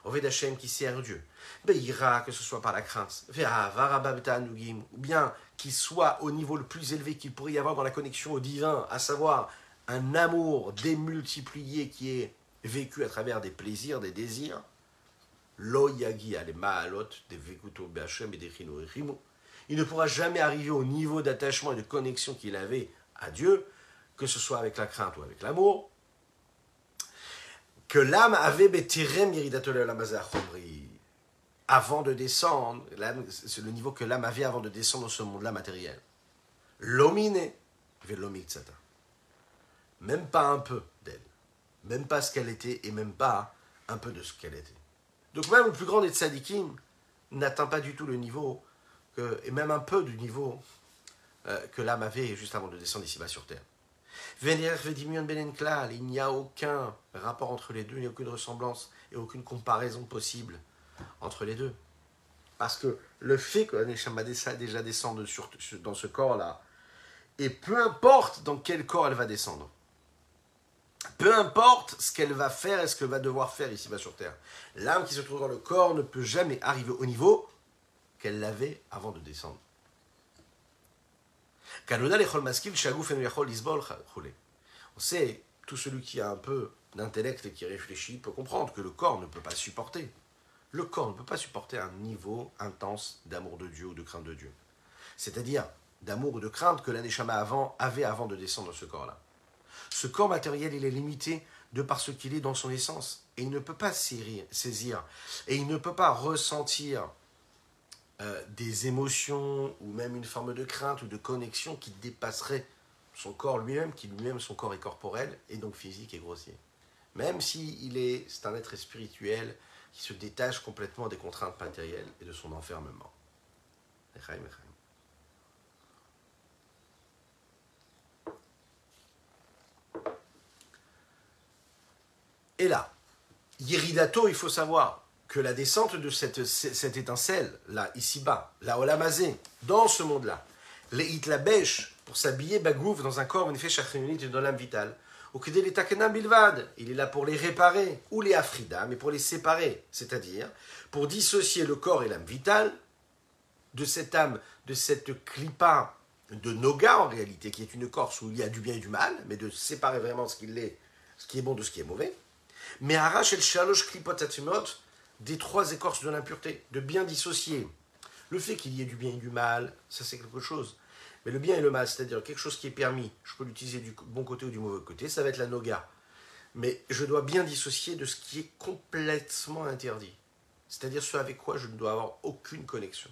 S1: Oved Hashem qui sert Dieu. Beira, que ce soit par la crainte. Ou bien qu'il soit au niveau le plus élevé qu'il pourrait y avoir dans la connexion au divin, à savoir un amour démultiplié qui est vécu à travers des plaisirs, des désirs. Lo yagi ma'alot des vekuto et des Il ne pourra jamais arriver au niveau d'attachement et de connexion qu'il avait à Dieu, que ce soit avec la crainte ou avec l'amour, que l'âme avait avant de descendre, c'est le niveau que l'âme avait avant de descendre dans ce monde-là matériel. L'omine, même pas un peu d'elle, même pas ce qu'elle était et même pas un peu de ce qu'elle était. Donc même le plus grand des tzadikim n'atteint pas du tout le niveau, et même un peu du niveau euh, que l'âme avait juste avant de descendre ici-bas sur terre. Il n'y a aucun rapport entre les deux, il n'y a aucune ressemblance et aucune comparaison possible entre les deux. Parce que le fait que la déjà descende dans ce corps-là, et peu importe dans quel corps elle va descendre, peu importe ce qu'elle va faire et ce qu'elle va devoir faire ici-bas sur Terre, l'âme qui se trouve dans le corps ne peut jamais arriver au niveau qu'elle l'avait avant de descendre. On sait, tout celui qui a un peu d'intellect et qui réfléchit peut comprendre que le corps ne peut pas supporter. Le corps ne peut pas supporter un niveau intense d'amour de Dieu ou de crainte de Dieu. C'est-à-dire d'amour ou de crainte que l'Aneshama avant avait avant de descendre dans ce corps-là. Ce corps matériel, il est limité de par ce qu'il est dans son essence. Et il ne peut pas saisir, et il ne peut pas ressentir euh, des émotions ou même une forme de crainte ou de connexion qui dépasserait son corps lui-même, qui lui-même son corps est corporel et donc physique et grossier. Même si il est, c'est un être spirituel qui se détache complètement des contraintes matérielles et de son enfermement. Et là, Yeridato, il faut savoir, que la descente de cette, cette étincelle-là, ici-bas, la Olamazé, dans ce monde-là, les Hitlabèche, pour s'habiller Bagouf dans un corps, une fait et dans l'âme vitale, que les Takenam Bilvad, il est là pour les réparer, ou les Afrida, mais pour les séparer, c'est-à-dire pour dissocier le corps et l'âme vitale de cette âme, de cette clipa de Noga en réalité, qui est une écorce où il y a du bien et du mal, mais de séparer vraiment ce, qu'il est, ce qui est bon de ce qui est mauvais. Mais arrache el shalosh klipot des trois écorces de l'impureté, de bien dissocier. Le fait qu'il y ait du bien et du mal, ça c'est quelque chose. Mais le bien et le mal, c'est-à-dire quelque chose qui est permis, je peux l'utiliser du bon côté ou du mauvais côté, ça va être la noga. Mais je dois bien dissocier de ce qui est complètement interdit. C'est-à-dire ce avec quoi je ne dois avoir aucune connexion.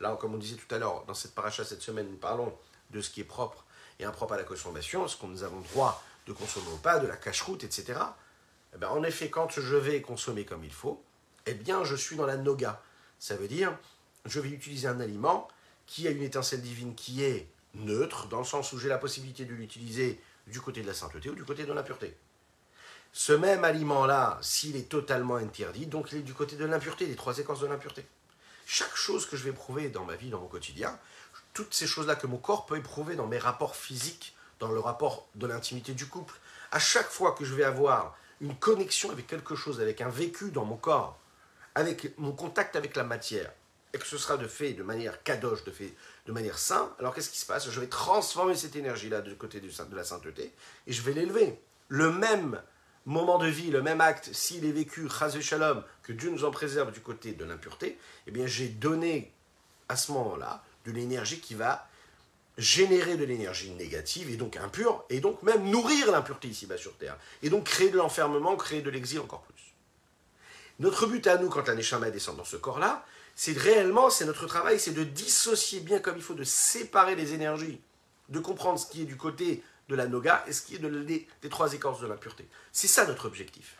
S1: Là, comme on disait tout à l'heure, dans cette paracha cette semaine, nous parlons de ce qui est propre et impropre à la consommation, ce qu'on nous avons droit de consommer ou pas, de la cache-route, etc. Eh bien, en effet, quand je vais consommer comme il faut, eh bien, je suis dans la noga. Ça veut dire, je vais utiliser un aliment qui a une étincelle divine qui est neutre, dans le sens où j'ai la possibilité de l'utiliser du côté de la sainteté ou du côté de l'impureté. Ce même aliment-là, s'il est totalement interdit, donc il est du côté de l'impureté, des trois écorces de l'impureté. Chaque chose que je vais éprouver dans ma vie, dans mon quotidien, toutes ces choses-là que mon corps peut éprouver dans mes rapports physiques, dans le rapport de l'intimité du couple, à chaque fois que je vais avoir une connexion avec quelque chose, avec un vécu dans mon corps, avec mon contact avec la matière, et que ce sera de fait de manière kadosh, de fait de manière sainte, alors qu'est-ce qui se passe? Je vais transformer cette énergie-là du côté de la sainteté, et je vais l'élever. Le même moment de vie, le même acte, s'il est vécu, chas shalom, que Dieu nous en préserve du côté de l'impureté, eh bien j'ai donné à ce moment-là de l'énergie qui va générer de l'énergie négative et donc impure, et donc même nourrir l'impureté ici-bas sur Terre, et donc créer de l'enfermement, créer de l'exil encore plus. Notre but à nous, quand la Neshama descend dans ce corps-là, c'est réellement, c'est notre travail, c'est de dissocier bien comme il faut, de séparer les énergies, de comprendre ce qui est du côté de la noga et ce qui est de, des, trois écorces de l'impureté. C'est ça notre objectif.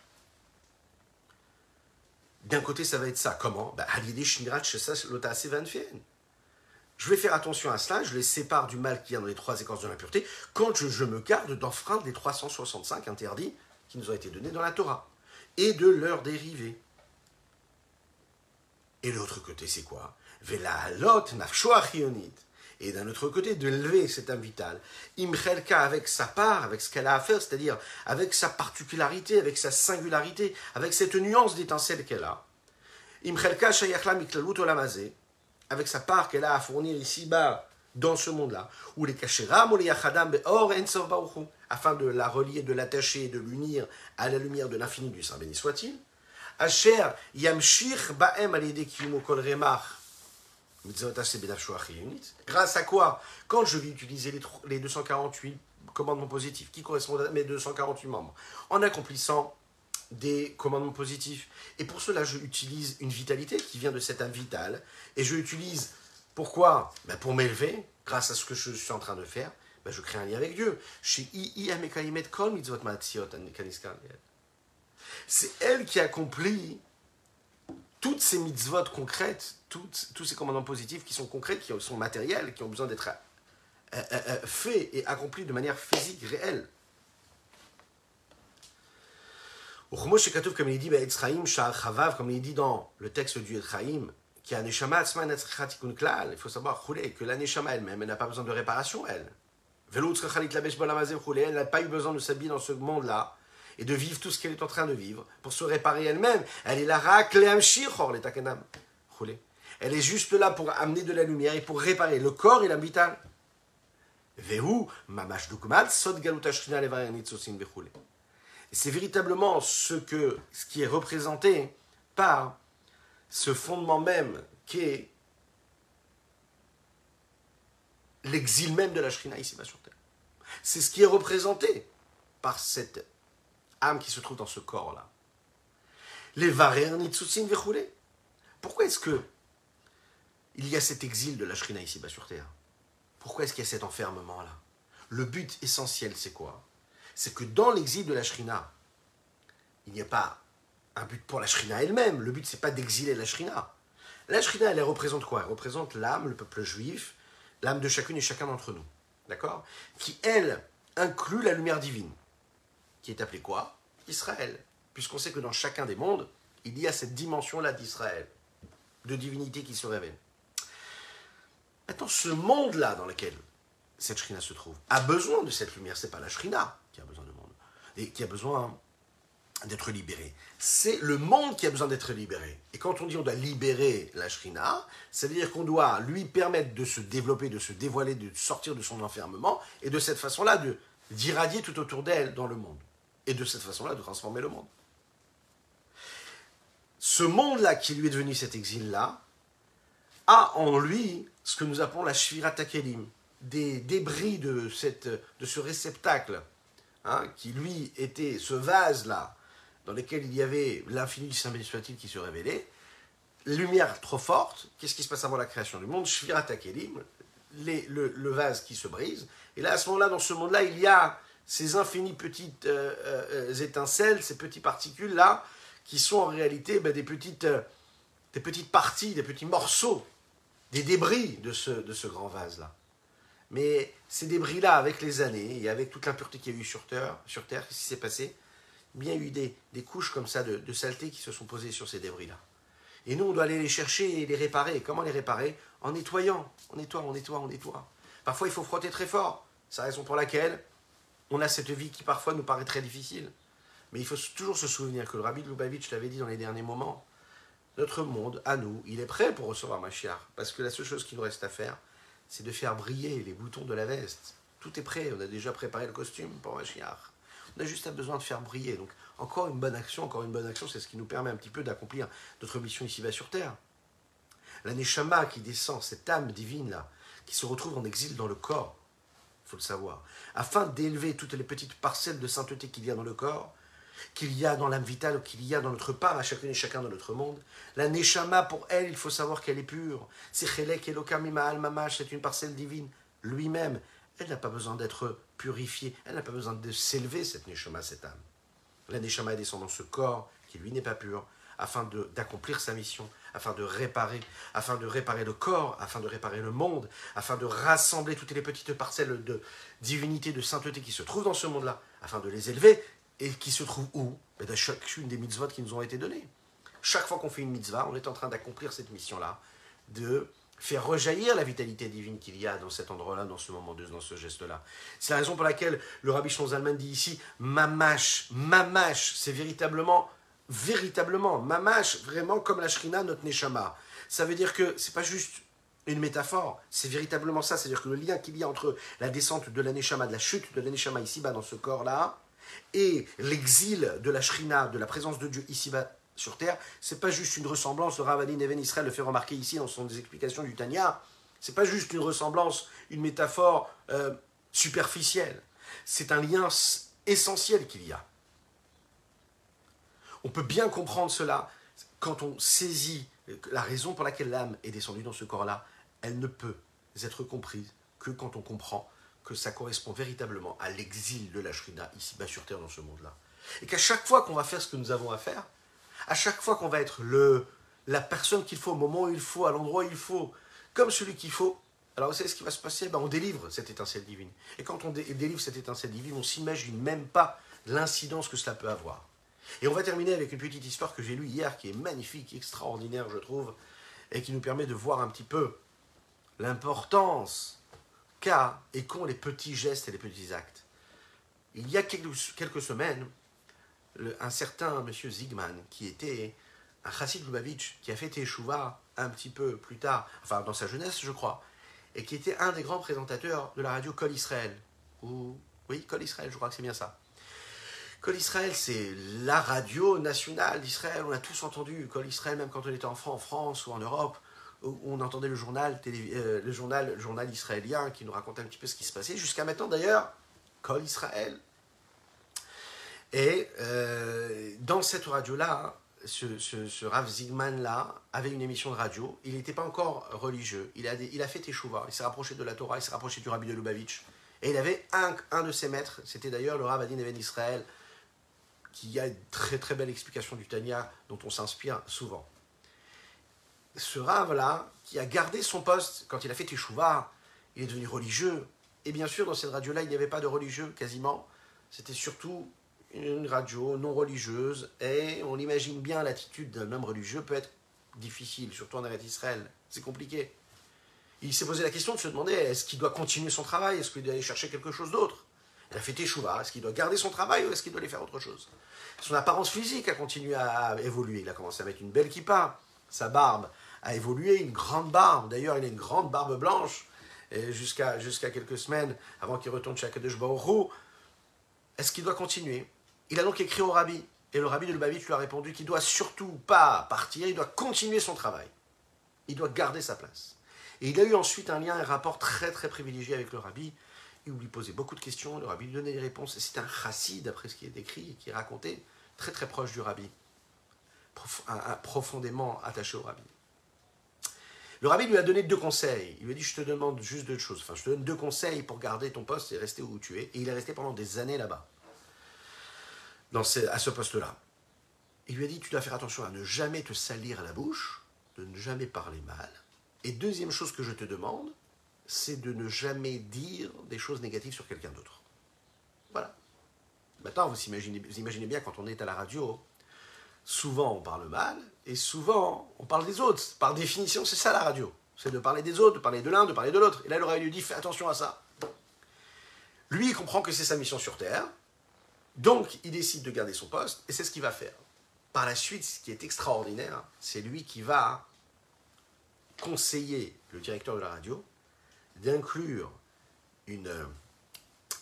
S1: D'un côté, ça va être ça. Comment? Bah, Je vais faire attention à cela, je les sépare du mal qui a dans les trois écorces de l'impureté, quand je, je me garde d'enfreindre les 365 interdits qui nous ont été donnés dans la Torah, et de leurs dérivés. Et l'autre côté, c'est quoi? Et d'un autre côté de lever cette âme vitale. Imchelka avec sa part, avec ce qu'elle a à faire, c'est-à-dire avec sa particularité, avec sa singularité, avec cette nuance d'étincelle qu'elle a. Imchelka miklalut avec sa part qu'elle a à fournir ici-bas, dans ce monde-là, ou les kasheram ou yachadam be'or afin de la relier, de l'attacher, de l'unir à la lumière de l'infini du Saint béni soit-il. Asher yamshir ba'em remach Grâce à quoi Quand je vais utiliser les 248 commandements positifs, qui correspondent à mes 248 membres, en accomplissant des commandements positifs. Et pour cela, je utilise une vitalité qui vient de cette âme vitale. Et je l'utilise, pourquoi? Ben Pour m'élever, grâce à ce que je suis en train de faire, ben je crée un lien avec Dieu. C'est elle qui accomplit toutes ces mitzvot concrètes, tous ces commandements positifs qui sont concrets, qui sont matériels, qui ont besoin d'être euh, euh, euh, faits et accomplis de manière physique, réelle. Comme il dit, comme il dit dans le texte du Neshama il faut savoir que la Neshama elle-même, elle n'a pas besoin de réparation, elle. Elle n'a pas eu besoin de s'habiller dans ce monde-là et de vivre tout ce qu'elle est en train de vivre pour se réparer elle-même. Elle est là, Elle est juste là pour amener de la lumière et pour réparer le corps et l'âme vitale. C'est véritablement ce, que, ce qui est représenté par ce fondement même qui est l'exil même de la Shrina ici-bas sur Terre. C'est ce qui est représenté par cette âme qui se trouve dans ce corps-là. Les varer nitsusin vechoulé. Pourquoi est-ce que il y a cet exil de la Shrina ici-bas sur terre? Pourquoi est-ce qu'il y a cet enfermement-là? Le but essentiel, c'est quoi? C'est que dans l'exil de la Shrina, il n'y a pas un but pour la Shrina elle-même. Le but, c'est pas d'exiler la Shrina. La Shrina, elle, elle représente quoi? Elle représente l'âme, le peuple juif, l'âme de chacune et chacun d'entre nous. D'accord? Qui, elle, inclut la lumière divine qui est appelé quoi? Israël. Puisqu'on sait que dans chacun des mondes, il y a cette dimension-là d'Israël, de divinité qui se révèle. Maintenant, ce monde-là dans lequel cette shrina se trouve a besoin de cette lumière. C'est pas la shrina qui a besoin de monde, et qui a besoin d'être libéré. C'est le monde qui a besoin d'être libéré. Et quand on dit on doit libérer la Shrina, ça veut dire qu'on doit lui permettre de se développer, de se dévoiler, de sortir de son enfermement, et de cette façon-là, d'irradier tout autour d'elle dans le monde. Et de cette façon-là, de transformer le monde. Ce monde-là qui lui est devenu cet exil-là, a en lui ce que nous appelons la Shvira Takelim, des débris de, cette, de ce réceptacle, hein, qui lui était ce vase-là, dans lequel il y avait l'infini du Saint soit-il qui se révélait, lumière trop forte, qu'est-ce qui se passe avant la création du monde? Shvira Takelim, le, le, vase qui se brise, et là, à ce moment-là, dans ce monde-là, il y a ces infinies petites euh, euh, étincelles, ces petites particules-là, qui sont en réalité ben, des, petites, euh, des petites parties, des petits morceaux, des débris de ce, de ce grand vase-là. Mais ces débris-là, avec les années et avec toute l'impureté qu'il y a eu sur Terre, sur terre qu'est-ce qui s'est passé? Y a eu des, des couches comme ça de, de saleté qui se sont posées sur ces débris-là. Et nous, on doit aller les chercher et les réparer. comment les réparer? En nettoyant. On nettoie, on nettoie, on nettoie. Parfois, il faut frotter très fort. C'est la raison pour laquelle on a cette vie qui parfois nous paraît très difficile. Mais il faut toujours se souvenir que le rabbi de Lubavitch l'avait dit dans les derniers moments. Notre monde, à nous, il est prêt pour recevoir Mashiach. Parce que la seule chose qu'il nous reste à faire, c'est de faire briller les boutons de la veste. Tout est prêt, on a déjà préparé le costume pour Mashiach. On a juste besoin de faire briller. Donc, encore une bonne action, encore une bonne action, c'est ce qui nous permet un petit peu d'accomplir notre mission ici-bas sur Terre. La Neshama qui descend, cette âme divine-là, qui se retrouve en exil dans le corps, faut le savoir, afin d'élever toutes les petites parcelles de sainteté qu'il y a dans le corps, qu'il y a dans l'âme vitale, qu'il y a dans notre part, à chacune et chacun dans notre monde. La Neshama, pour elle, il faut savoir qu'elle est pure. C'est Chelek Elokam Mamash, c'est une parcelle divine lui-même. Elle n'a pas besoin d'être purifiée, elle n'a pas besoin de s'élever, cette Neshama, cette âme. La Neshama descend dans ce corps qui, lui, n'est pas pur, afin d'accomplir sa mission, afin de réparer, afin de réparer le corps, afin de réparer le monde, afin de rassembler toutes les petites parcelles de divinité, de sainteté qui se trouvent dans ce monde-là, afin de les élever et qui se trouve où? Ben, Dans chacune des mitzvot qui nous ont été données. Chaque fois qu'on fait une mitzvah, on est en train d'accomplir cette mission-là, de faire rejaillir la vitalité divine qu'il y a dans cet endroit-là, dans ce moment, dans ce geste-là. C'est la raison pour laquelle le rabbi Shonzalman dit ici Mamash, Mamash, c'est véritablement, véritablement, Mamash, vraiment comme la Shrina, notre Neshama. Ça veut dire que c'est pas juste une métaphore, c'est véritablement ça, c'est-à-dire que le lien qu'il y a entre la descente de la Neshama, de la chute de la Neshama ici-bas dans ce corps-là, et l'exil de la Shrina, de la présence de Dieu ici-bas sur terre, c'est pas juste une ressemblance, le Ravadin Even Israël le fait remarquer ici dans son explications du Tanya, c'est pas juste une ressemblance, une métaphore euh, superficielle, c'est un lien essentiel qu'il y a. On peut bien comprendre cela quand on saisit la raison pour laquelle l'âme est descendue dans ce corps-là, elle ne peut être comprise que quand on comprend que ça correspond véritablement à l'exil de la Shrina ici-bas sur Terre dans ce monde-là. Et qu'à chaque fois qu'on va faire ce que nous avons à faire, à chaque fois qu'on va être le, la personne qu'il faut, au moment où il faut, à l'endroit où il faut, comme celui qu'il faut, alors vous savez ce qui va se passer? Ben, On délivre cette étincelle divine. Et quand on délivre cette étincelle divine, on ne s'imagine même pas l'incidence que cela peut avoir. Et on va terminer avec une petite histoire que j'ai lue hier, qui est magnifique, extraordinaire, je trouve, et qui nous permet de voir un petit peu l'importance qu'a et qu'ont les petits gestes et les petits actes. Il y a quelques, semaines, un certain monsieur Zigman, qui était un chassid Lubavitch, qui a fait Teshuva un petit peu plus tard, enfin dans sa jeunesse, je crois, et qui était un des grands présentateurs de la radio Kol Israël. Ou, oui, Kol Israël, je crois que c'est bien ça. Kol Israël, c'est la radio nationale d'Israël. On a tous entendu Kol Israël, même quand on était enfant en France ou en Europe on entendait le journal, euh, le journal, journal israélien qui nous racontait un petit peu ce qui se passait, jusqu'à maintenant d'ailleurs, Col Israël. Et euh, dans cette radio-là, ce, ce, Rav Zigman-là avait une émission de radio. Il n'était pas encore religieux. Il a, fait Teshuvah. Il s'est rapproché de la Torah. Il s'est rapproché du Rabbi de Lubavitch. Et il avait un, un de ses maîtres. C'était d'ailleurs le Rav Adin Even Israël, qui a une très très belle explication du Tanya dont on s'inspire souvent ce Rav-là, qui a gardé son poste quand il a fait Teshuvah, il est devenu religieux. Et bien sûr, dans cette radio-là, il n'y avait pas de religieux quasiment. C'était surtout une radio non religieuse. Et on imagine bien l'attitude d'un homme religieux peut être difficile, surtout en Arrêt Israël. C'est compliqué. Il s'est posé la question de se demander est-ce qu'il doit continuer son travail? Est-ce qu'il doit aller chercher quelque chose d'autre? Il a fait teshuva. Est-ce qu'il doit garder son travail ou est-ce qu'il doit aller faire autre chose? Son apparence physique a continué à évoluer. Il a commencé à mettre une belle kippa. Sa barbe a évolué, une grande barbe. D'ailleurs, il a une grande barbe blanche jusqu'à quelques semaines avant qu'il retourne chez Akadosh Baruch Est-ce qu'il doit continuer? Il a donc écrit au rabbi. Et le rabbi de Lubavitch lui a répondu qu'il doit surtout pas partir, il doit continuer son travail. Il doit garder sa place. Et il a eu ensuite un lien, un rapport très très privilégié avec le rabbi. Il lui posait beaucoup de questions, le rabbi lui donnait des réponses. C'est un chassid, d'après ce qui est décrit et qui est raconté, très très proche du rabbi, profondément attaché au rabbi. Le rabbi lui a donné deux conseils. Il lui a dit Je te demande juste deux choses. Enfin, je te donne deux conseils pour garder ton poste et rester où tu es. Et il est resté pendant des années là-bas, à ce poste-là. Il lui a dit Tu dois faire attention à ne jamais te salir la bouche, de ne jamais parler mal. Et deuxième chose que je te demande, c'est de ne jamais dire des choses négatives sur quelqu'un d'autre. Voilà. Maintenant, vous imaginez, vous imaginez bien quand on est à la radio, souvent on parle mal, et souvent on parle des autres. Par définition, c'est ça la radio. C'est de parler des autres, de parler de l'un, de parler de l'autre. Et là, l'oreille lui dit, fais attention à ça. Lui, il comprend que c'est sa mission sur Terre. Donc, il décide de garder son poste, et c'est ce qu'il va faire. Par la suite, ce qui est extraordinaire, c'est lui qui va conseiller le directeur de la radio d'inclure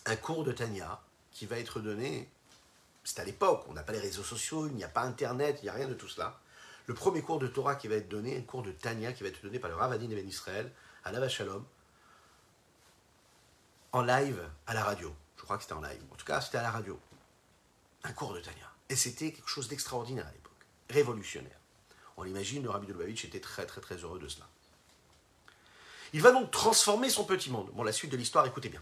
S1: un cours de Tania qui va être donné c'est à l'époque, on n'a pas les réseaux sociaux, il n'y a pas Internet, il n'y a rien de tout cela. Le premier cours de Torah qui va être donné, un cours de Tania qui va être donné par le Ravadin Ben Israël à Nava Shalom, en live à la radio. Je crois que c'était en live. En tout cas, c'était à la radio. Un cours de Tania. Et c'était quelque chose d'extraordinaire à l'époque, révolutionnaire. On l'imagine, le Rabbi de Lubavitch était très très très heureux de cela. Il va donc transformer son petit monde. Bon, la suite de l'histoire, écoutez bien.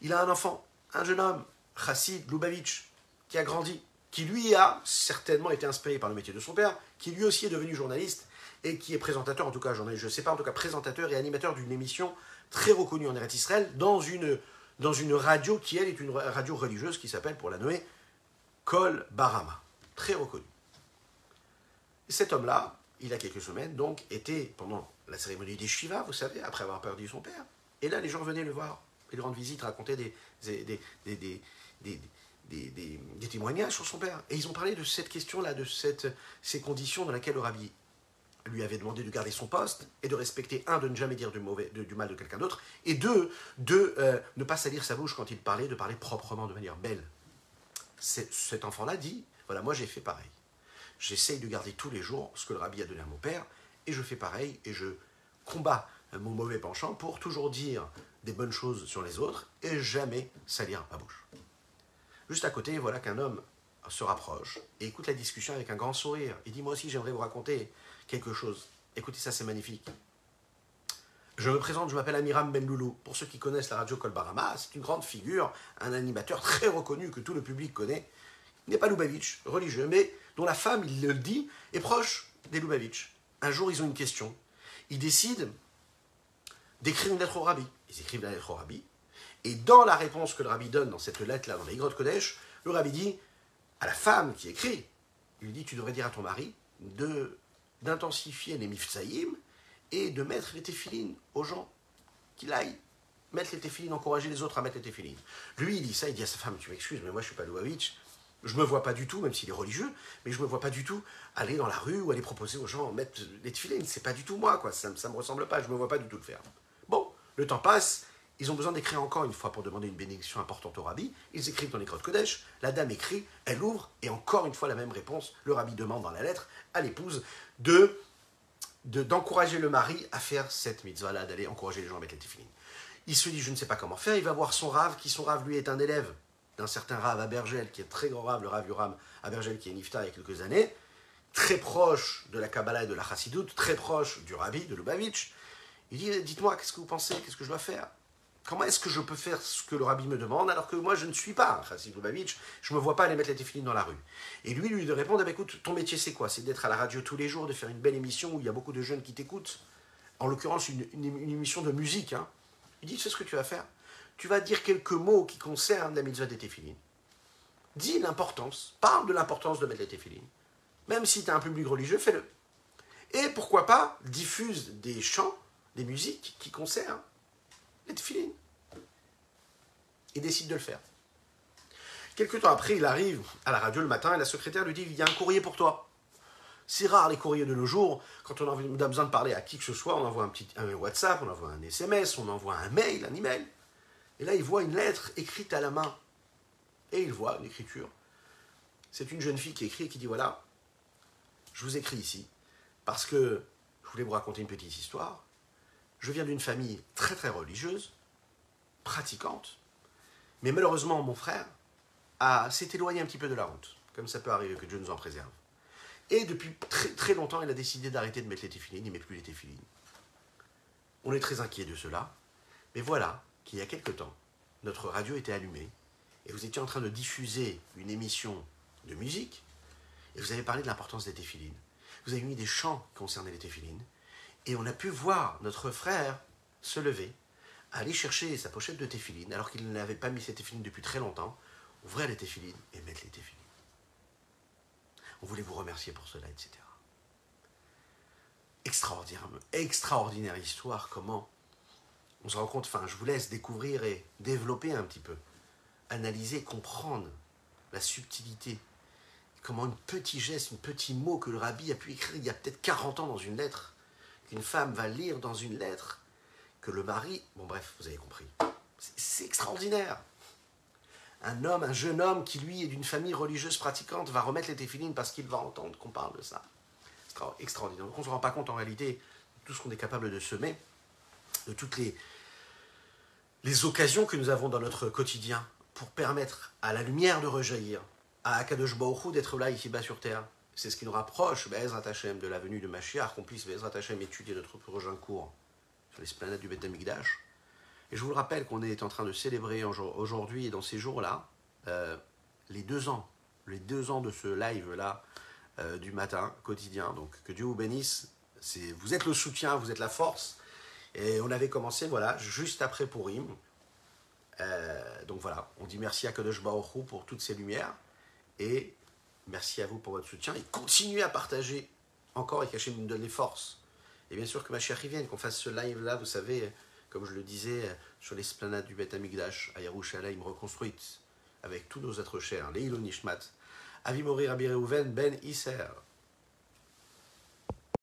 S1: Il a un enfant, un jeune homme, Chassid Lubavitch, qui a grandi, qui lui a certainement été inspiré par le métier de son père, qui lui aussi est devenu journaliste et qui est présentateur, en tout cas journaliste, je ne sais pas, en tout cas présentateur et animateur d'une émission très reconnue en Eretz Israël dans une, dans une radio qui, elle, est une radio religieuse qui s'appelle, pour la nommer, Kol Barama. Très reconnue. Et cet homme-là, il a quelques semaines, donc, était pendant la cérémonie des Shiva, vous savez, après avoir perdu son père. Et là, les gens venaient le voir et lui rendre visite, raconter des, témoignages sur son père. Et ils ont parlé de cette question-là, de cette, ces conditions dans lesquelles le lui avait demandé de garder son poste et de respecter, un, de ne jamais dire du mal de quelqu'un d'autre, et deux, de euh, ne pas salir sa bouche quand il parlait, de parler proprement, de manière belle. Cet enfant-là dit, voilà, moi j'ai fait pareil. J'essaye de garder tous les jours ce que le rabbi a donné à mon père, et je fais pareil, et je combats mon mauvais penchant pour toujours dire des bonnes choses sur les autres, et jamais salir ma bouche. Juste à côté, voilà qu'un homme se rapproche et écoute la discussion avec un grand sourire. Il dit Moi aussi, j'aimerais vous raconter quelque chose. Écoutez, ça, c'est magnifique. Je me présente, je m'appelle Amiram Ben Loulou. Pour ceux qui connaissent la radio Kolbarama, c'est une grande figure, un animateur très reconnu que tout le public connaît. Il n'est pas Lubavitch, religieux, mais dont la femme, il le dit, est proche des Lubavitch. Un jour, ils ont une question. Ils décident d'écrire une lettre au rabbi. Ils écrivent la lettre au rabbi. Et dans la réponse que le rabbi donne dans cette lettre-là, dans les grottes Kodesh, le rabbi dit à la femme qui écrit, il lui dit Tu devrais dire à ton mari d'intensifier les mifsaïm et de mettre les téphilines aux gens, qu'il aille mettre les téphilines, encourager les autres à mettre les téphilines. Lui, il dit ça, il dit à sa femme Tu m'excuses, mais moi je suis pas Louavitch, je me vois pas du tout, même s'il est religieux, mais je me vois pas du tout aller dans la rue ou aller proposer aux gens mettre les téphilines. C'est pas du tout moi, quoi. Ça, ça me ressemble pas, je me vois pas du tout le faire. Bon, le temps passe, ils ont besoin d'écrire encore une fois pour demander une bénédiction importante au rabbi. Ils écrivent dans les grottes Kodesh. La dame écrit, elle ouvre, et encore une fois la même réponse. Le rabbi demande dans la lettre à l'épouse de d'encourager le mari à faire cette mitzvah-là, d'aller encourager les gens à mettre les téfilines. Il se dit, je ne sais pas comment faire. Il va voir son rave, qui son rave, lui, est un élève d'un certain rave à Bergel, qui est très grand rave, le rave Yuram à Bergel, qui est nifta il y a quelques années, très proche de la Kabbalah et de la Chassidoute, très proche du rabbi, de Lubavitch. Il dit, dites-moi, qu'est-ce que vous pensez, qu'est-ce que je dois faire? Comment est-ce que je peux faire ce que le rabbi me demande alors que moi je ne suis pas un chassid Lubavitch, je ne me vois pas aller mettre les téfilines dans la rue Et lui, lui de répondre, eh écoute, ton métier c'est quoi? C'est d'être à la radio tous les jours, de faire une belle émission où il y a beaucoup de jeunes qui t'écoutent, en l'occurrence une, émission de musique. Hein. Il dit, c'est ce que tu vas faire? Tu vas dire quelques mots qui concernent la mitzvah des téfilines. Dis l'importance, parle de l'importance de mettre les téfilines. Même si tu as un public religieux, fais-le. Et pourquoi pas, diffuse des chants, des musiques qui concernent les téfilines. Il décide de le faire. Quelques temps après, il arrive à la radio le matin et la secrétaire lui dit Il y a un courrier pour toi. C'est rare les courriers de nos jours. Quand on a besoin de parler à qui que ce soit, on envoie un petit un WhatsApp, on envoie un SMS, on envoie un mail, un email. Et là, il voit une lettre écrite à la main. Et il voit une écriture. C'est une jeune fille qui écrit et qui dit Voilà, je vous écris ici parce que je voulais vous raconter une petite histoire. Je viens d'une famille très très religieuse, pratiquante, mais malheureusement, mon frère s'est éloigné un petit peu de la route, comme ça peut arriver que Dieu nous en préserve. Et depuis très, très longtemps, il a décidé d'arrêter de mettre les téfilines, il ne met plus les téfilines. On est très inquiet de cela, mais voilà qu'il y a quelque temps, notre radio était allumée, et vous étiez en train de diffuser une émission de musique, et vous avez parlé de l'importance des téfilines. Vous avez mis des chants concernant les téfilines, et on a pu voir notre frère se lever, aller chercher sa pochette de téfilines, alors qu'il n'avait pas mis ses téfilines depuis très longtemps, ouvrir les téfilines et mettre les téfilines. On voulait vous remercier pour cela, etc. Extraordinaire, extraordinaire histoire, comment on se rend compte, enfin je vous laisse découvrir et développer un petit peu, analyser, comprendre la subtilité, comment un petit geste, un petit mot que le rabbi a pu écrire il y a peut-être 40 ans dans une lettre, qu'une femme va lire dans une lettre, que le mari, bon bref, vous avez compris, c'est extraordinaire un homme, un jeune homme qui lui est d'une famille religieuse pratiquante va remettre les téfilines parce qu'il va entendre qu'on parle de ça. Extraordinaire. Donc on ne se rend pas compte en réalité de tout ce qu'on est capable de semer, de toutes les, les occasions que nous avons dans notre quotidien pour permettre à la lumière de rejaillir, à Akadosh Baruch d'être là ici-bas sur terre. C'est ce qui nous rapproche, Bezrat Hashem, de la venue de Mashiach, qu'on puisse Bezrat Hashem étudier notre prochain cours sur l'esplanade du Beth Amikdash et je vous le rappelle qu'on est en train de célébrer aujourd'hui et dans ces jours-là euh, les deux ans, les deux ans de ce live-là euh, du matin quotidien. Donc que Dieu vous bénisse. Vous êtes le soutien, vous êtes la force. Et on avait commencé, voilà, juste après Purim. Euh, donc voilà, on dit merci à Kadosh Baruch pour toutes ces lumières. Et merci à vous pour votre soutien. Et continuez à partager encore et qu'Hachem nous donne les forces. Et bien sûr que ma chère vienne, qu'on fasse ce live-là, vous savez, comme je le disais, sur l'esplanade du Beth Amigdash à Yerushalayim reconstruite, avec tous nos êtres chers, Leilo Nishmat, Avimori Rabbi Ben Isser,